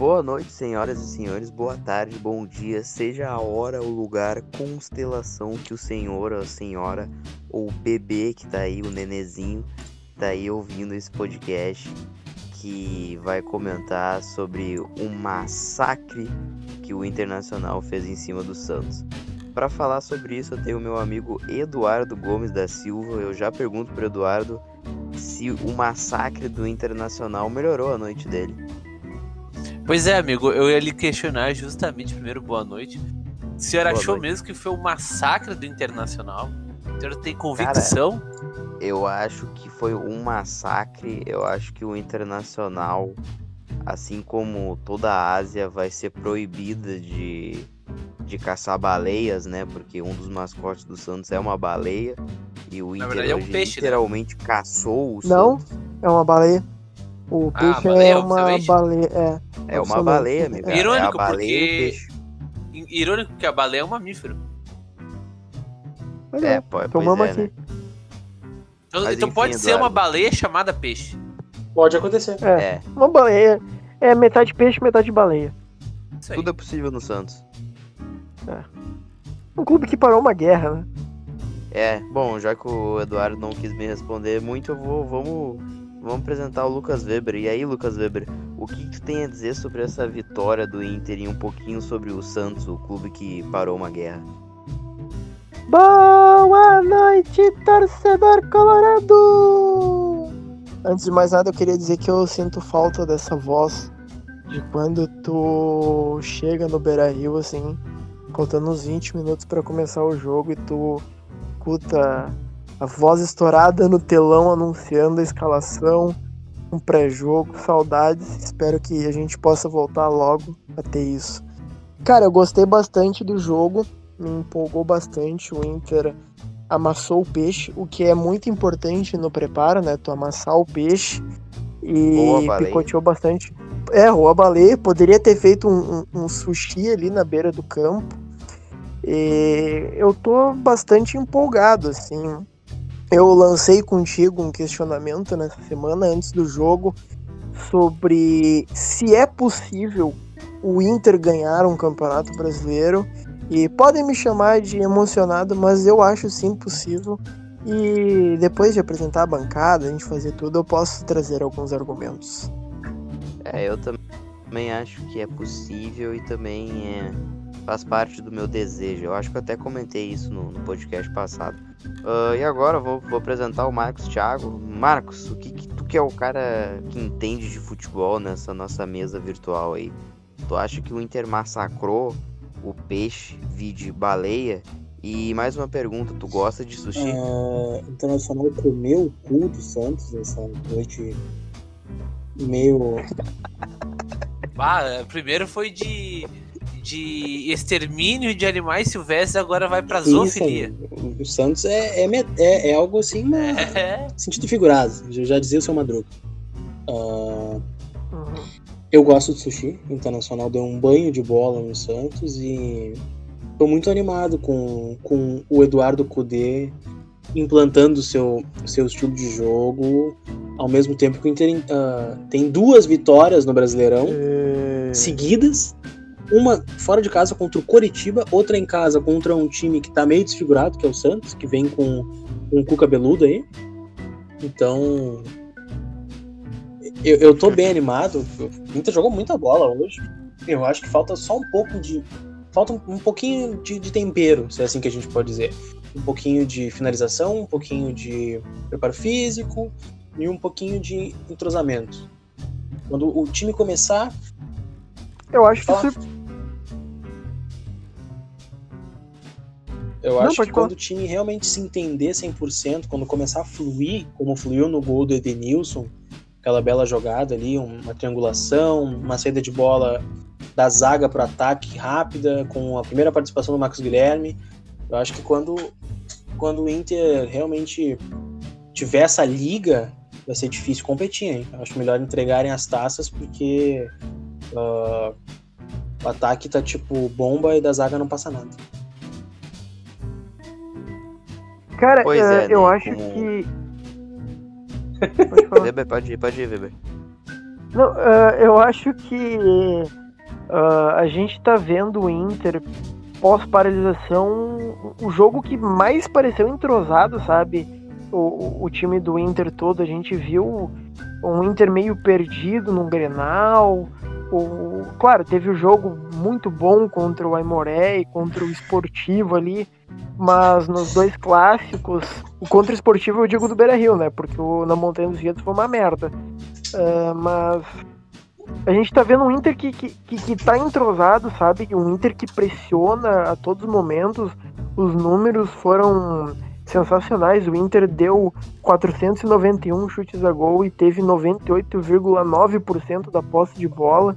Boa noite, senhoras e senhores. Boa tarde, bom dia. Seja a hora, o lugar, constelação que o senhor, a senhora ou o bebê que tá aí, o nenezinho, tá aí ouvindo esse podcast que vai comentar sobre um massacre que o Internacional fez em cima do Santos. Para falar sobre isso, eu tenho o meu amigo Eduardo Gomes da Silva. Eu já pergunto para Eduardo se o massacre do Internacional melhorou a noite dele. Pois é, amigo, eu ia lhe questionar justamente primeiro boa noite. O senhor boa achou noite. mesmo que foi o massacre do Internacional? O senhor tem convicção? Cara, eu acho que foi um massacre. Eu acho que o Internacional, assim como toda a Ásia, vai ser proibida de de caçar baleias, né? Porque um dos mascotes do Santos é uma baleia. E o Inter verdade, é um peixe, né? literalmente né? caçou o Não, Santos. é uma baleia. O ah, peixe baleia, é uma baleia. É, é uma baleia, amigo. Irônico, é porque. Irônico que a baleia é um mamífero. é, é, pô, tomamos é, aqui. Né? Então, então enfim, pode ser uma baleia chamada peixe. Pode acontecer. É, é. Uma baleia. É metade peixe, metade baleia. Tudo é possível no Santos. É. Um clube que parou uma guerra, né? É, bom, já que o Eduardo não quis me responder muito, eu vou, vamos, vamos apresentar o Lucas Weber. E aí, Lucas Weber, o que tu tem a dizer sobre essa vitória do Inter e um pouquinho sobre o Santos, o clube que parou uma guerra? Boa noite, torcedor colorado! Antes de mais nada, eu queria dizer que eu sinto falta dessa voz de quando tu chega no Beira Rio assim faltando uns 20 minutos para começar o jogo e tu escuta a voz estourada no telão anunciando a escalação, um pré-jogo, saudades. Espero que a gente possa voltar logo a ter isso. Cara, eu gostei bastante do jogo, me empolgou bastante. O Inter amassou o peixe, o que é muito importante no preparo, né? Tu amassar o peixe e picoteou bastante. É, a baleia. Poderia ter feito um, um, um, sushi ali na beira do campo. E eu tô bastante empolgado, assim. Eu lancei contigo um questionamento nessa semana antes do jogo sobre se é possível o Inter ganhar um campeonato brasileiro. E podem me chamar de emocionado, mas eu acho sim possível. E depois de apresentar a bancada, a gente fazer tudo, eu posso trazer alguns argumentos. É, eu também acho que é possível e também é, faz parte do meu desejo. Eu acho que eu até comentei isso no, no podcast passado. Uh, e agora eu vou, vou, apresentar o Marcos Thiago. Marcos, o que, que, tu que é o cara que entende de futebol nessa nossa mesa virtual aí? Tu acha que o Inter massacrou o peixe, vide baleia? E mais uma pergunta, tu gosta de sushi? Uh, Internacional comeu o cu do Santos essa noite meio. Ah, primeiro foi de, de extermínio de animais silvestres, agora vai pra zoofilia. O Santos é, é, é, é algo assim, é. sentido figurado. Eu já dizia o seu Madruga. Uh, eu gosto de sushi. O Internacional deu um banho de bola no Santos e tô muito animado com, com o Eduardo Cudê implantando o seu, seu estilo de jogo, ao mesmo tempo que o Inter uh, tem duas vitórias no Brasileirão é... seguidas. Uma fora de casa contra o Coritiba, outra em casa contra um time que tá meio desfigurado, que é o Santos, que vem com um cu cabeludo aí. Então. Eu, eu tô bem animado. O Inter jogou muita bola hoje. Eu acho que falta só um pouco de. Falta um, um pouquinho de, de tempero, se é assim que a gente pode dizer um pouquinho de finalização, um pouquinho de preparo físico e um pouquinho de entrosamento. Quando o time começar. Eu acho que isso... Eu Não, acho que quando o time realmente se entender 100%, quando começar a fluir, como fluiu no gol do Edenilson, aquela bela jogada ali, uma triangulação, uma saída de bola da zaga para o ataque rápida, com a primeira participação do Marcos Guilherme. Eu acho que quando quando o Inter realmente tiver essa liga, vai ser difícil competir, hein? Acho melhor entregarem as taças porque uh, o ataque tá tipo bomba e da zaga não passa nada. Cara, pois é, eu né? acho que. Pode, Weber, pode ir, pode ir, Weber. Não, uh, eu acho que uh, a gente tá vendo o Inter pós-paralisação o jogo que mais pareceu entrosado, sabe? O, o, time do Inter todo, a gente viu um Inter meio perdido no Grenal. O, claro, teve o um jogo muito bom contra o Aimoré e contra o Esportivo ali, mas nos dois clássicos, o contra o Esportivo eu digo do Beira Rio, né? Porque o na Montanha dos Ventos foi uma merda. Uh, mas a gente tá vendo um Inter que, que, que, que tá entrosado, sabe? Um Inter que pressiona a todos os momentos. Os números foram sensacionais. O Inter deu 491 chutes a gol e teve 98,9% da posse de bola.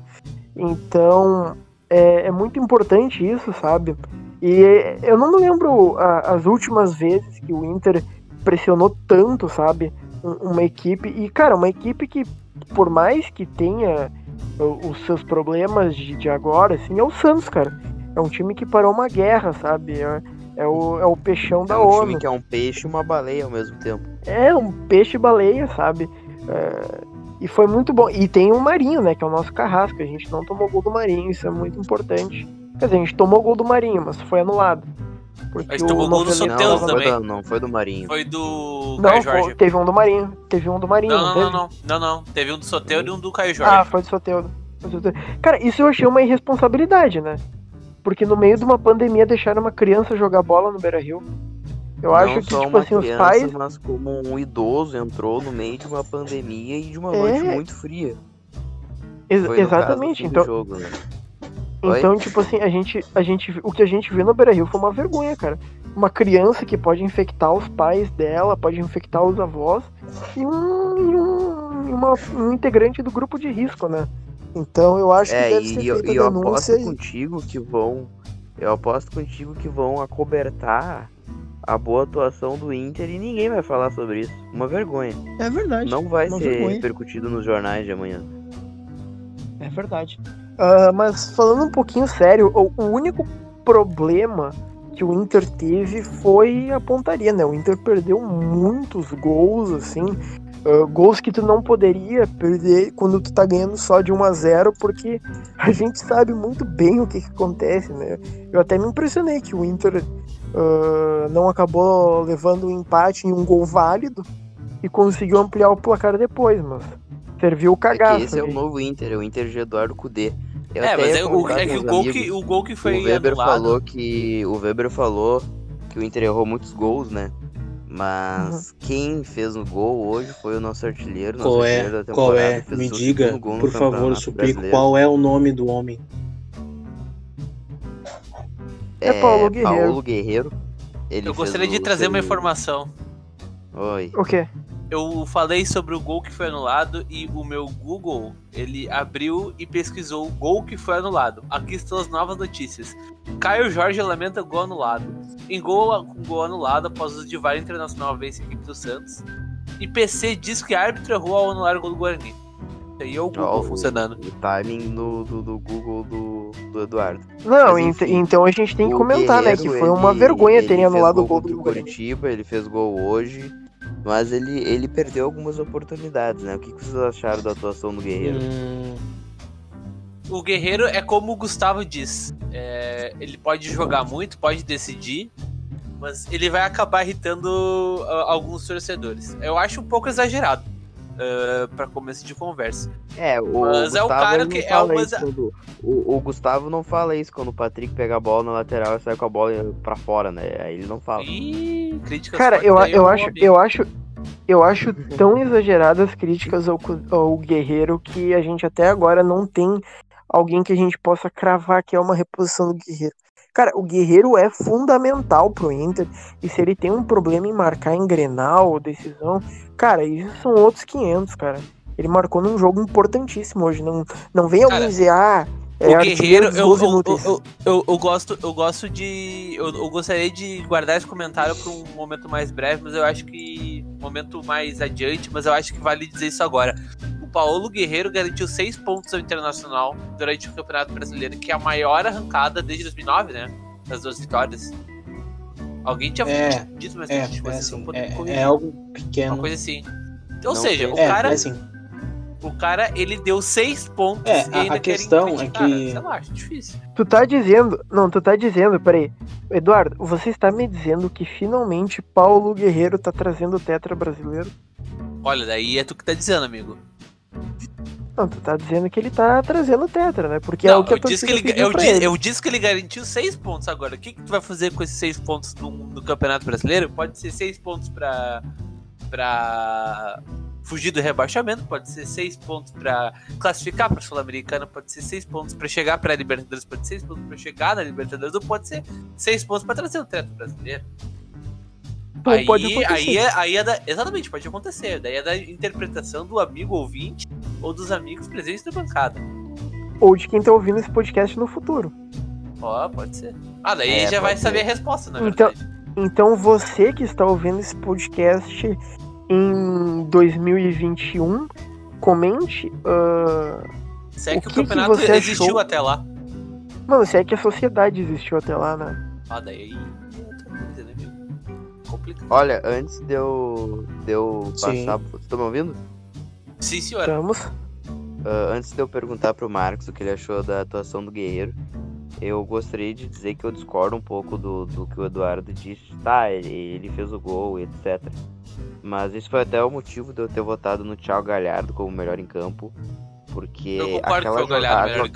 Então é, é, muito importante isso, sabe? E eu não me lembro a, as últimas vezes que o Inter pressionou tanto, sabe? Uma equipe. E, cara, uma equipe que, por mais que tenha os seus problemas de, de agora, assim, é o Santos, cara. É um time que parou uma guerra, sabe? É, é o, é o peixão da é um ONU. time que é um peixe e uma baleia ao mesmo tempo. É, um peixe e baleia, sabe? É, e foi muito bom. E tem o Marinho, né? Que é o nosso carrasco. A gente não tomou gol do Marinho, isso é muito importante. Quer dizer, a gente tomou gol do Marinho, mas foi anulado. Porque a gente tomou gol do Soteldo também. Foi do, não, foi do Marinho. Foi do não, Caio Jorge. Foi, teve um do Marinho. Teve um do Marinho. Não, não, não, não, não, não. Teve um do Soteldo e um do Caio Jorge. Ah, foi do Soteldo. Cara, isso eu achei uma irresponsabilidade, né? Porque no meio de uma pandemia deixaram uma criança jogar bola no Beira Rio. Eu não acho que, tipo assim, criança, os pais. Mas como um idoso entrou no meio de uma pandemia e de uma é... noite muito fria. Ex exatamente, então. Jogo, né? Então, tipo assim, a gente, a gente, o que a gente viu no Beira Rio foi uma vergonha, cara. Uma criança que pode infectar os pais dela, pode infectar os avós, e um, um, uma, um integrante do grupo de risco, né? Então eu acho é, que deve ser e, feita e eu denúncia. aposto e... contigo que vão. Eu aposto contigo que vão acobertar a boa atuação do Inter e ninguém vai falar sobre isso. Uma vergonha. É verdade. Não vai ser vergonha. repercutido nos jornais de amanhã. É verdade. Uh, mas falando um pouquinho sério, o, o único problema que o Inter teve foi a pontaria, né? O Inter perdeu muitos gols, assim, Uh, gols que tu não poderia perder quando tu tá ganhando só de 1 a 0 porque a gente sabe muito bem o que, que acontece, né? Eu até me impressionei que o Inter uh, não acabou levando um empate em um gol válido e conseguiu ampliar o placar depois, mas serviu o cagaço. É esse é o novo Inter, é o Inter de Eduardo Cudê. Eu é, mas é, o, é que o, gol que o gol que foi o Weber anulado... falou que o Weber falou que o Inter errou muitos gols, né? Mas uhum. quem fez o gol hoje foi o nosso artilheiro. Nosso qual artilheiro é? Qual é? Me diga, por favor, Supico, qual é o nome do homem? É, é Paulo Guerreiro. Paulo Guerreiro. Ele Eu gostaria de trazer uma informação. Oi. O quê? eu falei sobre o gol que foi anulado e o meu Google, ele abriu e pesquisou o gol que foi anulado. Aqui estão as novas notícias. Caio Jorge lamenta gol anulado. Em gol, gol anulado após o de VAR internacional vence a equipe do Santos. E PC diz que árbitro errou ao anular o gol do Guarani. Aí é o Google oh, funcionando. O, timing do, do, do Google do, do, Eduardo. Não, Mas, enfim, então a gente tem que comentar, né? Que foi uma vergonha terem anulado o gol do Curitiba, ele fez gol hoje. Mas ele, ele perdeu algumas oportunidades, né? O que, vocês acharam da atuação do Guerreiro? Hum... O Guerreiro é como o Gustavo diz. É, ele pode jogar muito, pode decidir, mas ele vai acabar irritando uh, alguns torcedores. Eu acho um pouco exagerado. Uh, para começo de conversa. É, o mas Gustavo, é o cara que é uma... quando, o, o, Gustavo não fala isso quando o Patrick pega a bola na lateral e sai com a bola para fora, né? Aí ele não fala. Ih, críticas Cara, eu, eu acho, eu acho, eu acho tão exageradas as críticas ao, ao Guerreiro que a gente até agora não tem alguém que a gente possa cravar que é uma reposição do Guerreiro. Cara, o Guerreiro é fundamental pro Inter. E se ele tem um problema em marcar em Grenal ou decisão, cara, isso são outros 500, cara. Ele marcou num jogo importantíssimo hoje. Não, não vem alguém dizer, ah, é o Guerreiro, eu, eu, eu, eu, eu, gosto, eu gosto de. Eu, eu gostaria de guardar esse comentário para um momento mais breve, mas eu acho que. Um momento mais adiante, mas eu acho que vale dizer isso agora. Paulo Guerreiro garantiu seis pontos ao Internacional durante o Campeonato Brasileiro, que é a maior arrancada desde 2009, né? Das duas vitórias. Alguém tinha é, dito, mas é, tipo, é, assim, é, é, algo pequeno. Uma coisa assim. Ou Não, seja, o cara. É assim. O cara, ele deu seis pontos é, e ainda a questão é que... Sei lá, acho difícil. Tu tá dizendo... Não, tu tá dizendo, peraí. Eduardo, você está me dizendo que finalmente Paulo Guerreiro tá trazendo o tetra brasileiro? Olha, daí é tu que tá dizendo, amigo. Não, tu tá dizendo que ele tá trazendo o Tetra, né? Porque é não, é o que eu disse que ele, eu, disse, ele. eu disse que ele garantiu seis pontos agora. O que, que tu vai fazer com esses seis pontos no, no Campeonato Brasileiro? Pode ser seis pontos pra. pra fugir do rebaixamento, pode ser seis pontos para classificar para Sul-Americana, pode ser seis pontos para chegar para Libertadores, pode ser seis pontos para chegar na Libertadores, ou pode ser seis pontos para trazer o teto brasileiro. Aí, pode aí, é, aí é da, exatamente, pode acontecer. Daí é da interpretação do amigo ouvinte ou dos amigos presentes na bancada. Ou de quem tá ouvindo esse podcast no futuro. Ó, oh, pode ser. Ah, daí é, já vai ser. saber a resposta, na então, verdade. Então você que está ouvindo esse podcast em 2021, comente. Uh, se é que o, que campeonato que existiu achou... até lá. Mano, se é que a sociedade existiu até lá, né? Ah, daí. É Complicado. Olha, antes de eu, de eu passar. Vocês estão me ouvindo? Sim, senhor. Estamos. Uh, antes de eu perguntar pro Marcos o que ele achou da atuação do Guerreiro, eu gostaria de dizer que eu discordo um pouco do, do que o Eduardo disse. Tá, ele, ele fez o gol, etc. Mas isso foi até o motivo de eu ter votado no Thiago Galhardo como melhor em campo. Porque aquela jogada,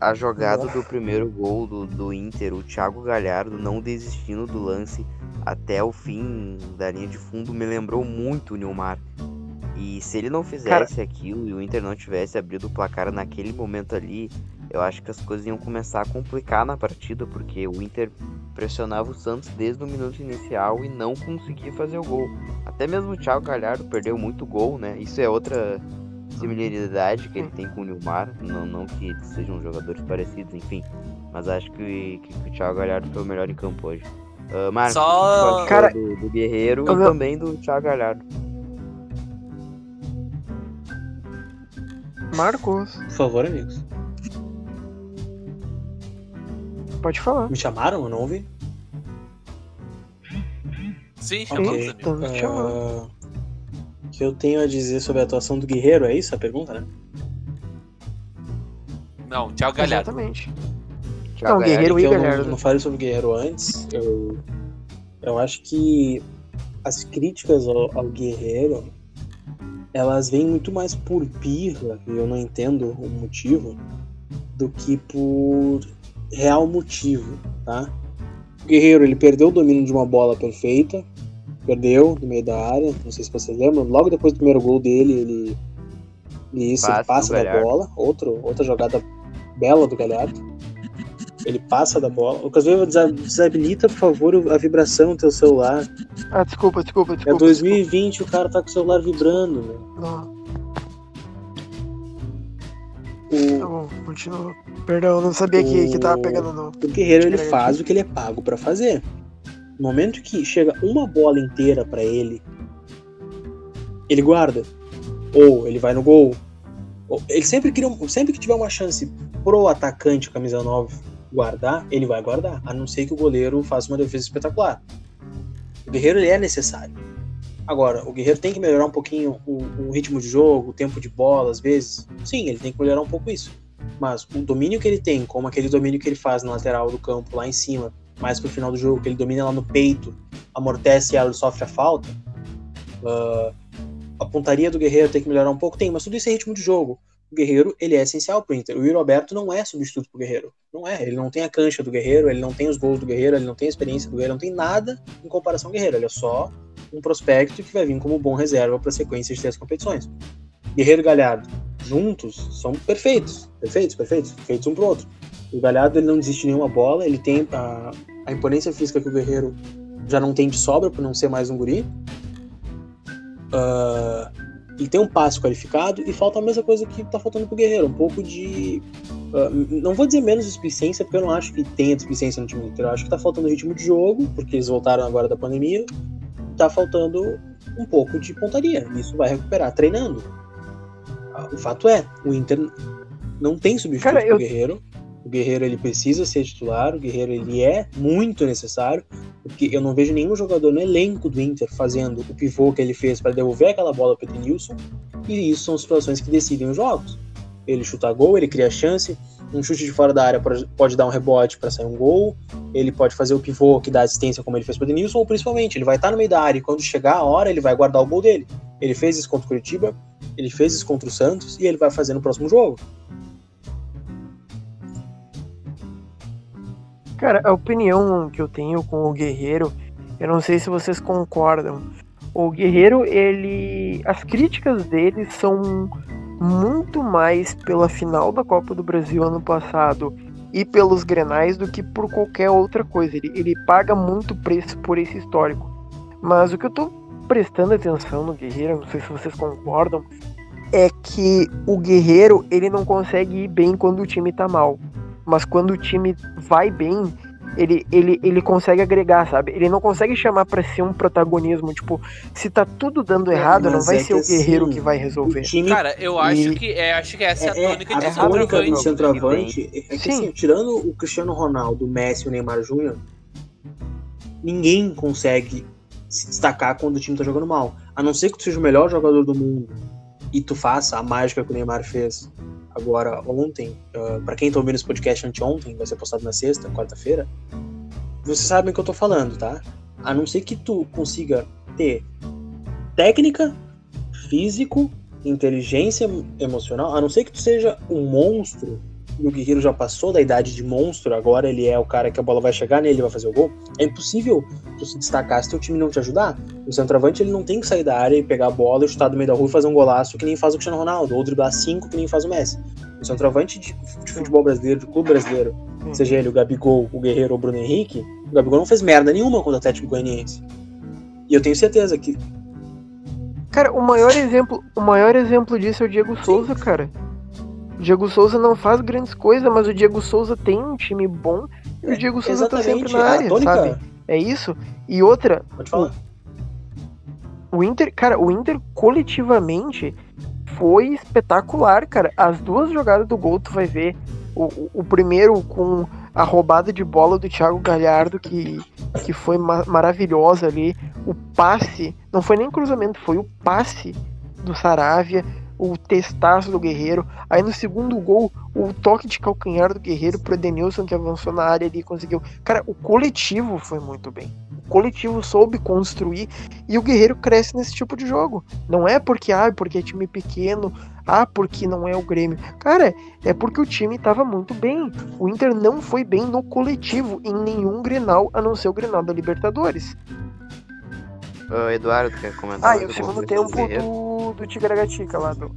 a jogada do primeiro gol do, do Inter, o Thiago Galhardo não desistindo do lance até o fim da linha de fundo, me lembrou muito o Neymar. E se ele não fizesse Cara... aquilo e o Inter não tivesse abrido o placar naquele momento ali, eu acho que as coisas iam começar a complicar na partida, porque o Inter pressionava o Santos desde o minuto inicial e não conseguia fazer o gol. Até mesmo o Thiago Galhardo perdeu muito gol, né? Isso é outra similaridade que ele tem com o Nilmar, não, não que sejam jogadores parecidos, enfim. Mas acho que, que, que o Thiago Galhardo foi o melhor em campo hoje. Uh, Marcos, Só... Cara... do, do Guerreiro e também do Thiago Galhardo. Marcos. Por favor, amigos. Pode falar. Me chamaram? Eu não ouvi. Sim, chamamos, okay. uh, O que eu tenho a dizer sobre a atuação do Guerreiro, é isso a pergunta, né? Não, Thiago Galhardo. Exatamente. Thiago não, Guerreiro e Galhardo. Não, não falei sobre o Guerreiro antes. Eu, eu acho que as críticas ao, ao Guerreiro elas vêm muito mais por birra, e eu não entendo o motivo, do que por real motivo, tá? O Guerreiro, ele perdeu o domínio de uma bola perfeita, perdeu no meio da área, não sei se vocês lembram, logo depois do primeiro gol dele, ele, isso, ele passa da bola, outro, outra jogada bela do Galhardo. Ele passa da bola. Lucas Weber, desabilita, por favor, a vibração do teu celular. Ah, desculpa, desculpa, desculpa. É 2020, desculpa. o cara tá com o celular vibrando. Não. O... Tá bom, continua. Perdão, não sabia o... que, que tava pegando no. O guerreiro ele faz o que ele é pago para fazer. No momento que chega uma bola inteira para ele, ele guarda. Ou ele vai no gol. Ele sempre, queria, sempre que tiver uma chance pro atacante camisa 9 guardar, ele vai guardar. A não ser que o goleiro faça uma defesa espetacular. O guerreiro ele é necessário. Agora, o Guerreiro tem que melhorar um pouquinho o, o, ritmo de jogo, o tempo de bola, às vezes. Sim, ele tem que melhorar um pouco isso. Mas o domínio que ele tem, como aquele domínio que ele faz na lateral do campo, lá em cima, mais pro final do jogo, que ele domina lá no peito, amortece ela e sofre a falta. Uh, a pontaria do Guerreiro tem que melhorar um pouco? Tem, mas tudo isso é ritmo de jogo. O Guerreiro, ele é essencial pro Inter. O Yuri Alberto não é substituto pro Guerreiro. Não é. Ele não tem a cancha do Guerreiro, ele não tem os gols do Guerreiro, ele não tem a experiência do Guerreiro, não tem nada em comparação ao Guerreiro. Ele é só um prospecto que vai vir como bom reserva para sequência de três competições. Guerreiro e Galhardo, juntos, são perfeitos. Perfeitos, perfeitos. Feitos um pro outro. O Galhardo ele não desiste de nenhuma bola, ele tem a, a imponência física que o Guerreiro já não tem de sobra por não ser mais um guri. Uh, ele tem um passe qualificado e falta a mesma coisa que tá faltando pro Guerreiro, um pouco de. Uh, não vou dizer menos displicência, porque eu não acho que tenha displicência no time inteiro. Eu acho que tá faltando ritmo de jogo, porque eles voltaram agora da pandemia, tá faltando um pouco de pontaria. Isso vai recuperar treinando. O fato é, o Inter não tem substituto Cara, eu... Guerreiro. O Guerreiro ele precisa ser titular, o Guerreiro ele é muito necessário. Porque eu não vejo nenhum jogador no elenco do Inter fazendo o pivô que ele fez para devolver aquela bola para o Edenilson. E isso são situações que decidem os jogos. Ele chuta gol, ele cria chance, um chute de fora da área pode dar um rebote para sair um gol, ele pode fazer o pivô que dá assistência como ele fez para o Denilson, ou principalmente, ele vai estar no meio da área e quando chegar a hora ele vai guardar o gol dele. Ele fez isso contra o Curitiba, ele fez isso contra o Santos e ele vai fazer no próximo jogo. Cara, a opinião que eu tenho com o Guerreiro, eu não sei se vocês concordam. O Guerreiro, ele. As críticas dele são muito mais pela final da Copa do Brasil ano passado e pelos grenais do que por qualquer outra coisa. Ele, ele paga muito preço por esse histórico. Mas o que eu tô prestando atenção no Guerreiro, não sei se vocês concordam, é que o Guerreiro ele não consegue ir bem quando o time tá mal mas quando o time vai bem, ele, ele, ele consegue agregar, sabe? Ele não consegue chamar para ser um protagonismo. Tipo, se tá tudo dando é, errado, não vai é ser o guerreiro assim, que vai resolver. Time... Cara, eu acho e... que é, acho que essa é, é a tônica de a tônica do centroavante. É que Sim. assim, tirando o Cristiano Ronaldo, o Messi e o Neymar Júnior, ninguém consegue se destacar quando o time tá jogando mal. A não ser que tu seja o melhor jogador do mundo e tu faça a mágica que o Neymar fez agora ontem, uh, ah, para quem tá ouvindo esse podcast anteontem, vai ser postado na sexta, quarta-feira, vocês sabem o que eu tô falando, tá? A não ser que tu consiga ter técnica, físico, inteligência emocional, a não ser que tu seja um monstro o Guerreiro já passou da idade de monstro, agora ele é o cara que a bola vai chegar nele e vai fazer o gol, é impossível tu se destacar se teu time não te ajudar. O centroavante ele não tem que sair da área e pegar a bola, chutar do meio da rua e fazer um golaço que nem faz o Cristiano Ronaldo, ou driblar cinco que nem faz o Messi. O centroavante de, de futebol brasileiro, de clube brasileiro, hum. seja ele o Gabigol, o Guerreiro ou o Bruno Henrique, o Gabigol não fez merda nenhuma contra o Atlético Goianiense. E eu tenho certeza que Cara, o maior exemplo, o maior exemplo disso é o Diego Souza, cara. O Diego Souza não faz grandes coisas, mas o Diego Souza tem um time bom e o Diego Souza tá sempre na área, sabe? É isso. E outra. Pode falar. O, o Inter, cara, o Inter coletivamente foi espetacular, cara. As duas jogadas do gol, tu vai ver. O, o primeiro com a roubada de bola do Thiago Galhardo, que, que foi ma maravilhosa ali. O passe, não foi nem cruzamento, foi o passe do Saravia o testaço do Guerreiro. Aí no segundo gol, o toque de calcanhar do Guerreiro pro Edenilson que avançou na área ali e conseguiu. Cara, o coletivo foi muito bem. O coletivo soube construir e o Guerreiro cresce nesse tipo de jogo. Não é porque, ah, porque é time pequeno, ah, porque não é o Grêmio. Cara, é porque o time estava muito bem. O Inter não foi bem no coletivo em nenhum Grenal, a não ser o Grenal da Libertadores. Uh, Eduardo, quer comentar? Ah, e o segundo tempo do, do Tigragatica lá, do,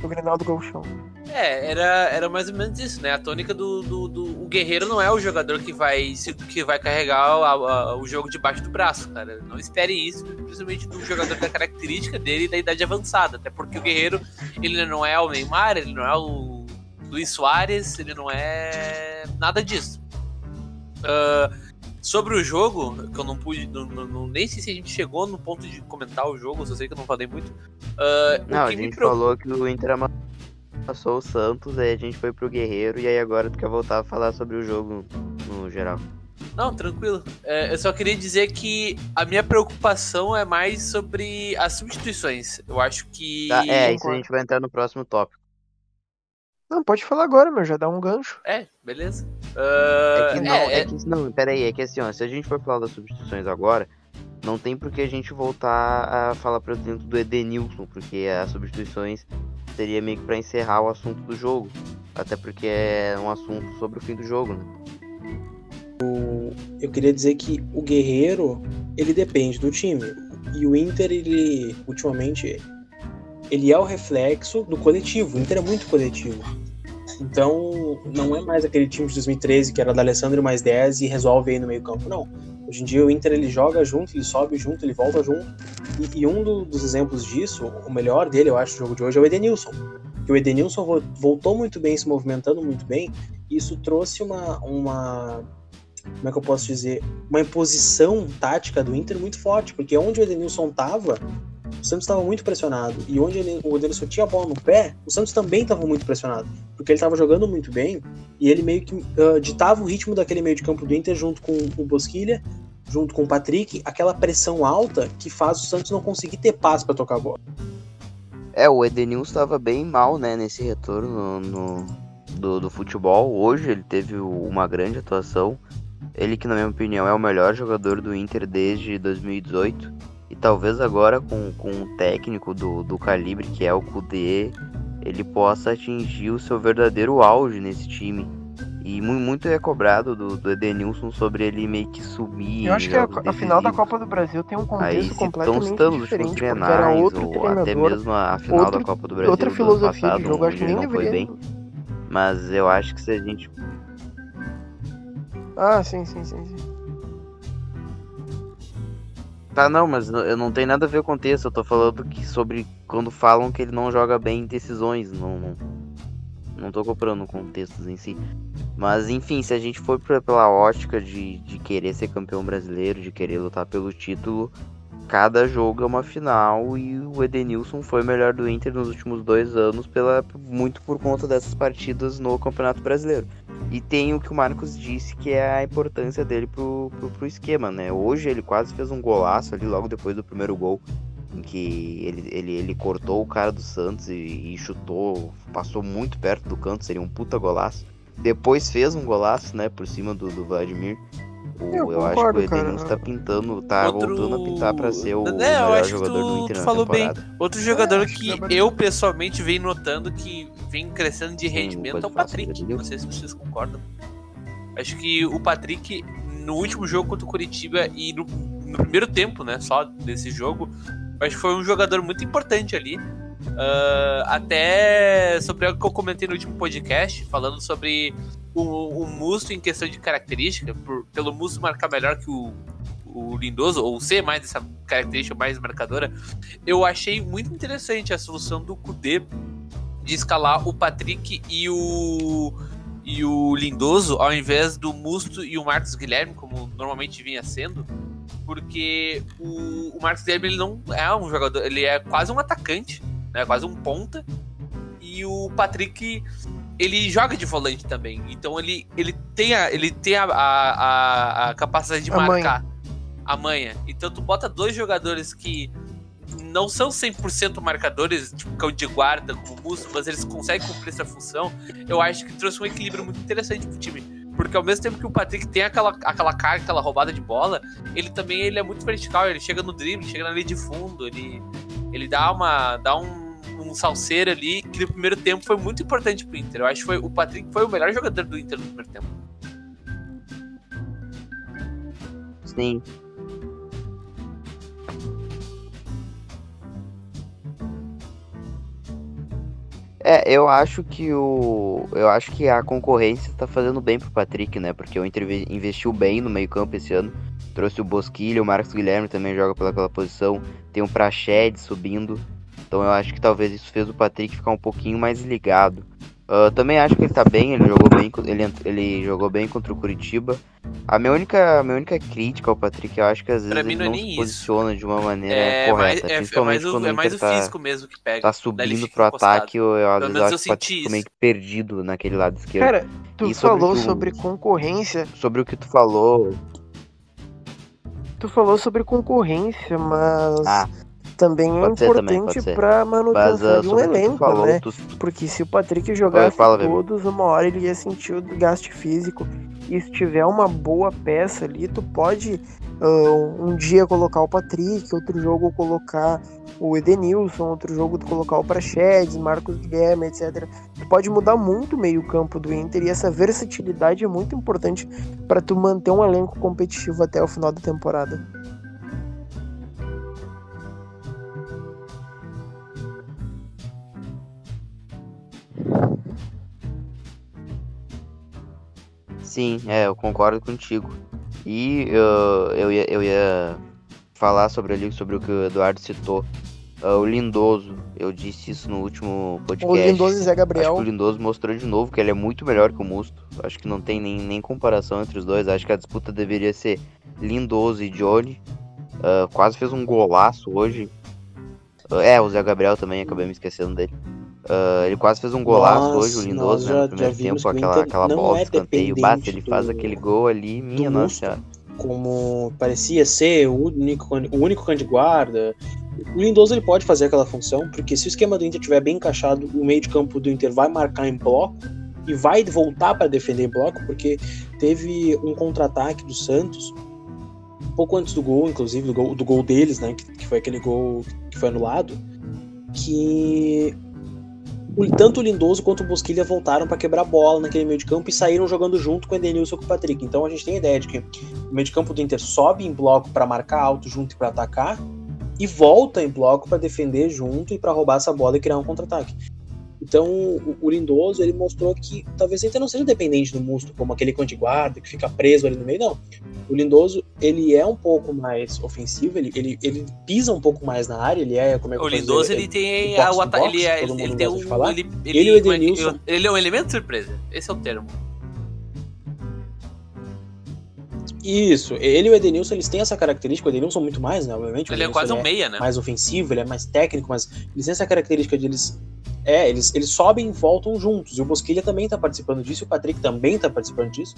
do Grenal do Golchão. É, era, era mais ou menos isso, né? A tônica do, do, do, O Guerreiro não é o jogador que vai, que vai carregar a, a, o jogo debaixo do braço, cara. Não espere isso, principalmente do jogador da característica dele e da idade avançada. Até porque o Guerreiro, ele não é o Neymar, ele não é o Luiz Soares, ele não é nada disso. Uh, Sobre o jogo, que eu não pude. Não, não, nem sei se a gente chegou no ponto de comentar o jogo, só sei que eu não falei muito. Uh, não, a gente falou que o Inter passou o Santos, aí a gente foi pro Guerreiro, e aí agora tu quer voltar a falar sobre o jogo no geral. Não, tranquilo. É, eu só queria dizer que a minha preocupação é mais sobre as substituições. Eu acho que. Tá, é, isso a gente vai entrar no próximo tópico. Não, pode falar agora, meu, já dá um gancho. É, beleza. Uh, é que não, é, é que, não, peraí, é que assim, ó, se a gente for falar das substituições agora, não tem por que a gente voltar a falar, por exemplo, do Edenilson, porque as substituições seria meio que pra encerrar o assunto do jogo. Até porque é um assunto sobre o fim do jogo, né? Eu queria dizer que o Guerreiro, ele depende do time. E o Inter, ele, ultimamente, ele é o reflexo do coletivo. O Inter é muito coletivo. Então, não é mais aquele time de 2013 que era da Alessandro mais 10 e resolve aí no meio-campo, não. Hoje em dia o Inter ele joga junto, ele sobe junto, ele volta junto. E, e um do, dos exemplos disso, o melhor dele, eu acho, no jogo de hoje é o Edenilson. Que o Edenilson voltou muito bem, se movimentando muito bem, e isso trouxe uma, uma como é que eu posso dizer, uma imposição tática do Inter muito forte, porque onde o Edenilson tava, o Santos estava muito pressionado. E onde ele, o Edenilson tinha a bola no pé, o Santos também estava muito pressionado. Porque ele estava jogando muito bem e ele meio que uh, ditava o ritmo daquele meio de campo do Inter junto com o Bosquilha junto com o Patrick, aquela pressão alta que faz o Santos não conseguir ter paz para tocar a bola. É, o Edenilson estava bem mal, né, nesse retorno no, do, do futebol. Hoje ele teve uma grande atuação. Ele que, na minha opinião, é o melhor jogador do Inter desde 2018. E talvez agora, com, com o técnico do, do calibre que é o Kudê, ele possa atingir o seu verdadeiro auge nesse time. E muito é cobrado do, do Edenilson sobre ele meio que sumir. Eu acho que a, a, final da Copa do Brasil tem um contexto Aí, completamente diferente, porque era outro ou até mesmo a, final outro, da Copa do Brasil outra filosofia passado, de jogo, acho que nem deveria... bem. Mas eu acho que se a gente... Ah, sim, sim, sim, sim. Tá, não, mas eu não tem nada a ver com o contexto. Eu tô falando que sobre quando falam que ele não joga bem em decisões. Não, não, não tô comprando contextos em si. Mas enfim, se a gente for pra, pela ótica de, de querer ser campeão brasileiro, de querer lutar pelo título, cada jogo é uma final e o Edenilson foi o melhor do Inter nos últimos dois anos, pela, muito por conta dessas partidas no Campeonato Brasileiro. E tem o que o Marcos disse, que é a importância dele pro, pro, pro esquema, né? Hoje ele quase fez um golaço ali logo depois do primeiro gol, em que ele, ele, ele cortou o cara do Santos e, e chutou, passou muito perto do canto, seria um puta golaço. Depois fez um golaço, né, por cima do, do Vladimir. O, eu, eu acho que o Edenilson tá pintando, tá Outro... voltando a pintar pra ser o, é, melhor jogador tu, do Inter tu falou bem. Outro jogador é, que eu pessoalmente venho notando que vem crescendo de rendimento Sim, é o Patrick. Não sei se vocês concordam. Acho que o Patrick, no último jogo contra o Curitiba e no, no primeiro tempo, né, só desse jogo, acho que foi um jogador muito importante ali. Uh, até sobre o que eu comentei no último podcast, falando sobre o, o Musto em questão de característica, por, pelo Musto marcar melhor que o, o Lindoso, ou ser mais essa característica mais marcadora, eu achei muito interessante a solução do Kudê de escalar o Patrick e o e o Lindoso ao invés do Musto e o Marcos Guilherme, como normalmente vinha sendo, porque o, o Marcos Guilherme ele não é um jogador, ele é quase um atacante, né, quase um ponta, e o Patrick ele joga de volante também. Então ele, ele tem, a, ele tem a, a, a capacidade de a marcar manha. a manha. Então tu bota dois jogadores que não são 100% marcadores, tipo cão de guarda, como o Musto, mas eles conseguem cumprir essa função. Eu acho que trouxe um equilíbrio muito interessante pro time. Porque ao mesmo tempo que o Patrick tem aquela, aquela carga, aquela roubada de bola, ele também ele é muito vertical, ele chega no drible, chega na linha de fundo, ele, ele dá uma. dá um um salseiro ali, que no primeiro tempo foi muito importante pro Inter. Eu acho que foi, o Patrick foi o melhor jogador do Inter no primeiro tempo. Sim. É, eu acho que o. Eu acho que a concorrência tá fazendo bem pro Patrick, né? Porque o Inter investiu bem no meio-campo esse ano. Trouxe o Bosquilha, o Marcos Guilherme também joga pelaquela posição. Tem o Prached subindo. Então eu acho que talvez isso fez o Patrick ficar um pouquinho mais ligado. Uh, também acho que ele tá bem, ele jogou bem, ele, ele jogou bem contra o Curitiba. A minha única, a minha única crítica ao Patrick, eu acho que às vezes ele não, não se posiciona isso. de uma maneira é, correta. Mais, é, principalmente é mais quando o, é mais o tá, físico mesmo que pega. Tá subindo pro ataque, eu, eu, às vezes eu acho que o Patrick ficou meio que perdido naquele lado esquerdo. Cara, tu e falou sobre, tu, sobre concorrência. Sobre o que tu falou. Tu falou sobre concorrência, mas. Ah também é pode é importante para manutenção uh, de um elenco, falou, né? Tu... Porque se o Patrick jogasse fala, todos, uma hora ele ia sentir o gasto físico. E se tiver uma boa peça ali, tu pode uh, um dia colocar o Patrick, outro jogo colocar o Edenilson, outro jogo colocar o Praxedes, Marcos Guilherme, etc. Tu pode mudar muito o meio-campo do Inter e essa versatilidade é muito importante para tu manter um elenco competitivo até o final da temporada. Sim, é, eu concordo contigo. E uh, eu, ia, eu ia falar sobre ali, sobre o que o Eduardo citou. Uh, o Lindoso, eu disse isso no último podcast. O Lindoso e Zé Gabriel. Acho que o Lindoso mostrou de novo que ele é muito melhor que o Musto. Acho que não tem nem, nem comparação entre os dois. Acho que a disputa deveria ser Lindoso e Johnny. Uh, quase fez um golaço hoje. É, o Zé Gabriel também, acabei me esquecendo dele. Uh, ele quase fez um golaço hoje, o Lindoso, né, no primeiro tempo, aquela, aquela bola é escanteio. Basta, ele faz aquele gol ali, minha nossa senhora. como parecia ser o único, o único cão de guarda. O Lindoso ele pode fazer aquela função, porque se o esquema do Inter estiver bem encaixado, o meio de campo do Inter vai marcar em bloco e vai voltar para defender em bloco, porque teve um contra-ataque do Santos pouco antes do gol, inclusive do gol, do gol deles, né, que, que foi aquele gol que foi anulado, que tanto o Lindoso quanto o Bosquilha voltaram para quebrar bola naquele meio de campo e saíram jogando junto com o Edenilson e com o Patrick. Então a gente tem a ideia de que o meio de campo do Inter sobe em bloco para marcar alto junto e para atacar e volta em bloco para defender junto e para roubar essa bola e criar um contra-ataque. Então, o, Lindoso, ele mostrou que talvez ele não seja dependente do Musto, como aquele cão de guarda que fica preso ali no meio, não. O Lindoso, ele é um pouco mais ofensivo, ele, ele, ele pisa um pouco mais na área, ele é, como é que O Lindoso, dizer, ele tem o ataque, ele, é, ele, ele tem um, ele, ele, ele, o Edenilson... ele é um elemento surpresa, esse é o termo. Isso, ele e o Edenilson, eles têm essa característica, o Edenilson muito mais, né, obviamente. Ele é quase um é meia, né? Mais ofensivo, ele é mais técnico, mas eles têm essa característica de eles é, eles, eles sobem e voltam juntos. E o Bosquilha também está participando disso, e o Patrick também está participando disso.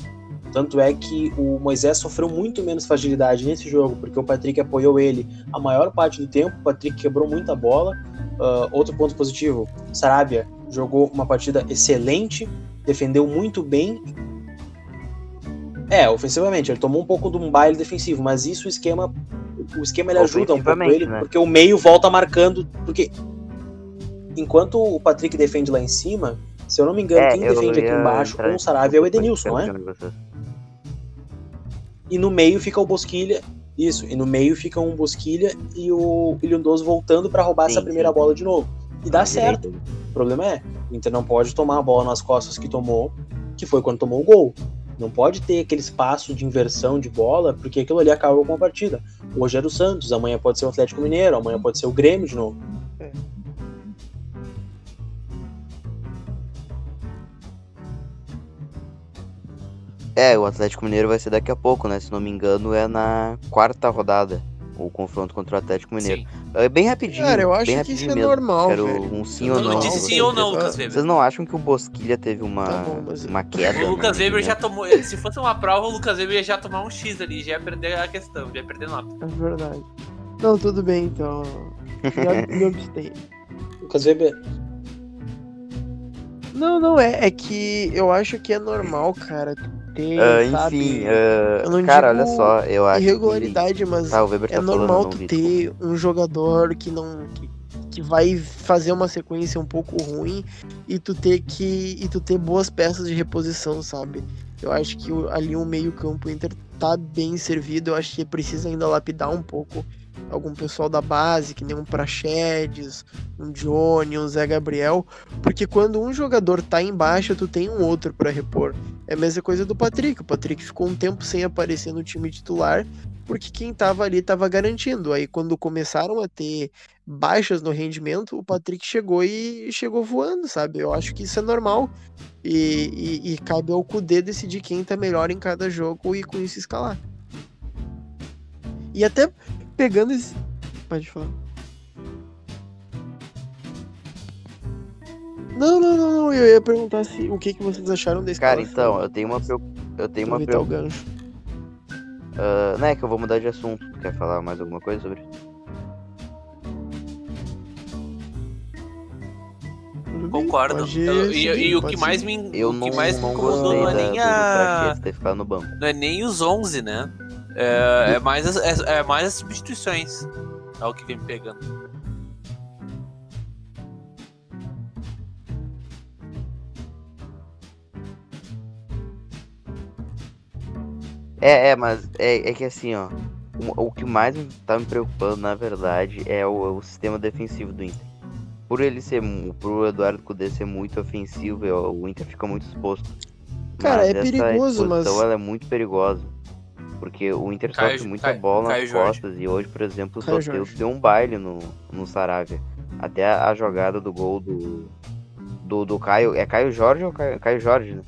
Tanto é que o Moisés sofreu muito menos fragilidade nesse jogo, porque o Patrick apoiou ele a maior parte do tempo. O Patrick quebrou muita bola. Uh, outro ponto positivo: Sarabia jogou uma partida excelente, defendeu muito bem. É, ofensivamente, ele tomou um pouco de um baile defensivo, mas isso o esquema. O esquema ele ajuda um pouco ele, né? porque o meio volta marcando. Porque enquanto o Patrick defende lá em cima, se eu não me engano, é, quem defende aqui embaixo com o Saravia é o Edenilson, não é? E no meio fica o Bosquilha. Isso, e no meio fica um Bosquilha e o Ilhundoso voltando para roubar sim, essa primeira sim. bola de novo. E dá certo. O problema é, o Inter não pode tomar a bola nas costas que tomou, que foi quando tomou o gol. Não pode ter aquele espaço de inversão de bola, porque aquilo ali acaba com a partida. Hoje era o Santos, amanhã pode ser o Atlético Mineiro, amanhã pode ser o Grêmio de novo. É. É, o Atlético Mineiro vai ser daqui a pouco, né? Se não me engano, é na quarta rodada. O confronto contra o Atlético Mineiro. Sim. É bem rapidinho. Cara, eu acho bem que isso é mesmo. normal. Quero velho. um sim ou não. Eu disse sim ou não, Lucas Weber. Vocês não acham que o Bosquilha teve uma, tá bom, mas... uma queda? O Lucas Weber já tomou. Se fosse uma prova, o Lucas Weber ia já tomar um X ali, já ia perder a questão, já ia perder nota. É verdade. Não, tudo bem, então. Me abstém. Lucas Weber, não, não, é, é que eu acho que é normal, cara, ter, uh, enfim, uh, cara, olha só, eu acho irregularidade, que... mas tá, é normal tu ter um jogador que não que, que vai fazer uma sequência um pouco ruim e tu ter que e tu ter boas peças de reposição, sabe? Eu acho que ali o meio-campo Inter tá bem servido, eu acho que precisa ainda lapidar um pouco algum pessoal da base, que nem um Praxedes, um Johnny, um Zé Gabriel, porque quando um jogador tá embaixo, tu tem um outro para repor. É a mesma coisa do Patrick. O Patrick ficou um tempo sem aparecer no time titular, porque quem tava ali tava garantindo. Aí quando começaram a ter baixas no rendimento, o Patrick chegou e chegou voando, sabe? Eu acho que isso é normal. E, e, e cabe ao Kudê decidir quem tá melhor em cada jogo e com isso escalar. E até pegando esse. Pode falar. Não, não, não, não. Eu ia perguntar se, o que, que vocês acharam desse cara. então, eu tenho uma. Eu tenho uma. Preocup... o gancho. Uh, não é que eu vou mudar de assunto. Quer falar mais alguma coisa sobre isso? Concordo. Pode, eu, e, e, o que mais me, eu o que não, mais não me incomodou não é nem a. Ter ficado no banco. Não é nem os 11, né? É, é mais, as, é, é, mais as substituições. É o que vem me pegando. É, é, mas é, é que assim, ó. O, o, que mais tá me preocupando, na verdade, é o, o sistema defensivo do Inter. Por ele ser. Pro Eduardo Cudê ser muito ofensivo, o Inter fica muito exposto. Cara, mas é perigoso, mas. ela é muito perigosa. Porque o Inter Caio, sofre muita Caio, bola nas Caio costas Jorge. e hoje, por exemplo, o Soteldo deu um baile no, no Saravia. Até a, a, jogada do gol do, do, do Caio. É Caio Jorge ou Caio, Caio Jorge, né?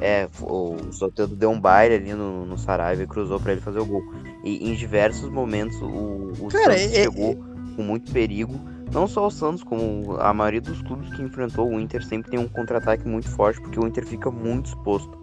É, o Soteldo deu um baile ali no, no Saravia e cruzou para ele fazer o gol. E em diversos momentos o, o Cara, Santos é, chegou é... com muito perigo. Não só o Santos, como a maioria dos clubes que enfrentou o Inter sempre tem um contra-ataque muito forte, porque o Inter fica muito exposto.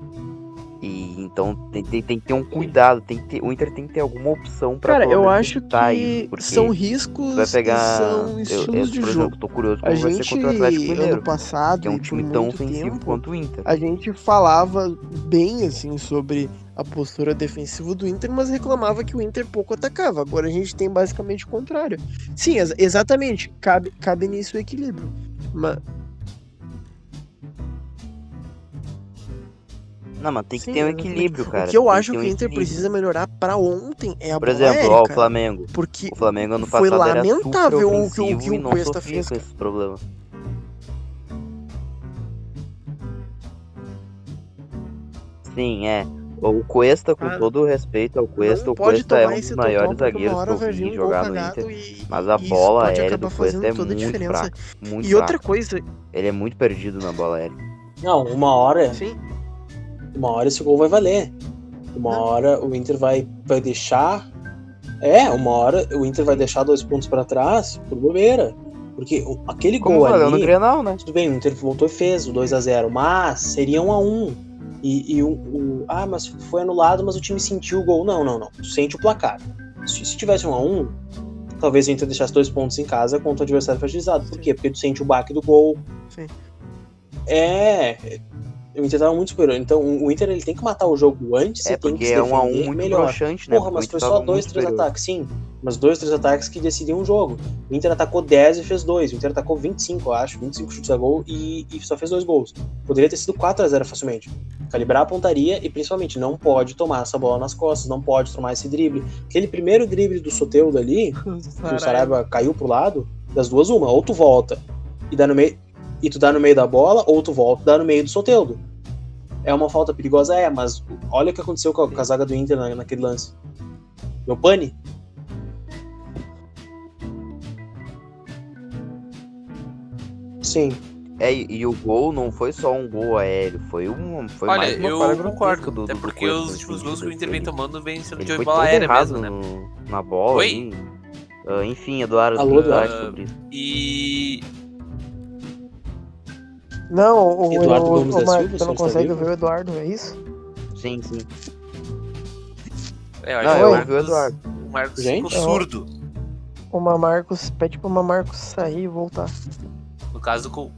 E então tem, tem, tem que ter um cuidado, tem que ter, o Inter tem que ter alguma opção para Cara, eu acho que isso, são riscos vai pegar, são estilos eu, eu, de jogo. Exemplo, tô curioso como a vai gente, ser contra o Atlético Mineiro, ano passado, que é um time tão ofensivo tempo, quanto o Inter. A gente falava bem assim sobre a postura defensiva do Inter, mas reclamava que o Inter pouco atacava. Agora a gente tem basicamente o contrário. Sim, ex exatamente, cabe, cabe nisso o equilíbrio. Mas, Não, mas tem que Sim, ter um equilíbrio, cara. O que eu Tem acho que ter o um Inter equilíbrio. precisa melhorar pra ontem é a Por exemplo, ó, o. Flamengo. Porque O Flamengo ano foi passado lamentável o que o- que o não Cuesta fez, com cara. esses problemas. Sim, é. O Cuesta, com Cara, todo o respeito ao Cuesta, não o Cuesta é um esse dos maiores zagueiros que eu vi um jogar no Inter. e- Mas a bola aérea do Cuesta é muito fraca. Muito E outra coisa, Ele é muito perdido na bola aérea. Não, uma hora, sim, uma hora esse gol vai valer. Uma Não. hora o Inter vai, vai deixar. É, uma hora o Inter vai deixar dois pontos pra trás por bobeira. Porque aquele Como gol valeu no ali. Grenal, né? Tudo bem, o Inter voltou e fez o 2x0, mas seria 1x1. E, e o, o- Ah, mas foi anulado, mas o time sentiu o gol. Não, não, não. Tu sente o placar. Se, se tivesse 1x1, talvez o Inter deixasse dois pontos em casa contra o adversário fragilizado. Por quê? Porque tu sente o baque do gol. Sim. É. O Inter tava muito superior. Então o Inter ele tem que matar o jogo antes É e tem que porque se é um a um muito melhor. broxante, né? Porra, mas foi só dois, três superior. ataques, sim. Mas dois, três ataques que decidiam o jogo. O Inter atacou 10 e fez dois. O Inter atacou 25, eu acho. 25 chutes a gol e, e só fez dois gols. Poderia ter sido 4 a 0 facilmente. Calibrar a pontaria e principalmente não pode tomar essa bola nas costas, não pode tomar esse drible. Aquele primeiro drible do Soteudo ali, que o Saraiva caiu pro lado, das duas uma, ou tu volta e dá no meio e tu dá no meio da bola, ou tu volta e dá no meio do Soteudo. É uma falta perigosa, é, mas olha o que aconteceu com a, com a zaga do Inter na- naquele lance. Meu pane? Sim. É, e, o gol não foi só um gol aéreo, foi um. Foi Olha, mais uma eu grotesca concordo. do, até do porque os últimos gols que o. Inter vem tomando vem sendo de foi bola aérea mesmo, né? no- na bola. Oi? ali. Ah, enfim, Eduardo, Alô, Eduardo? sobre isso? E. Não, o, Eduardo o, Gomes o da Silva, você não consegue ver o Eduardo, é isso? Sim, sim. É, eu Não, acho que eu o ouvi o Marcos, Eduardo. o Marcos Gente? ficou surdo. O Mamarcos pede pro Mamarcos sair e voltar. No caso, com.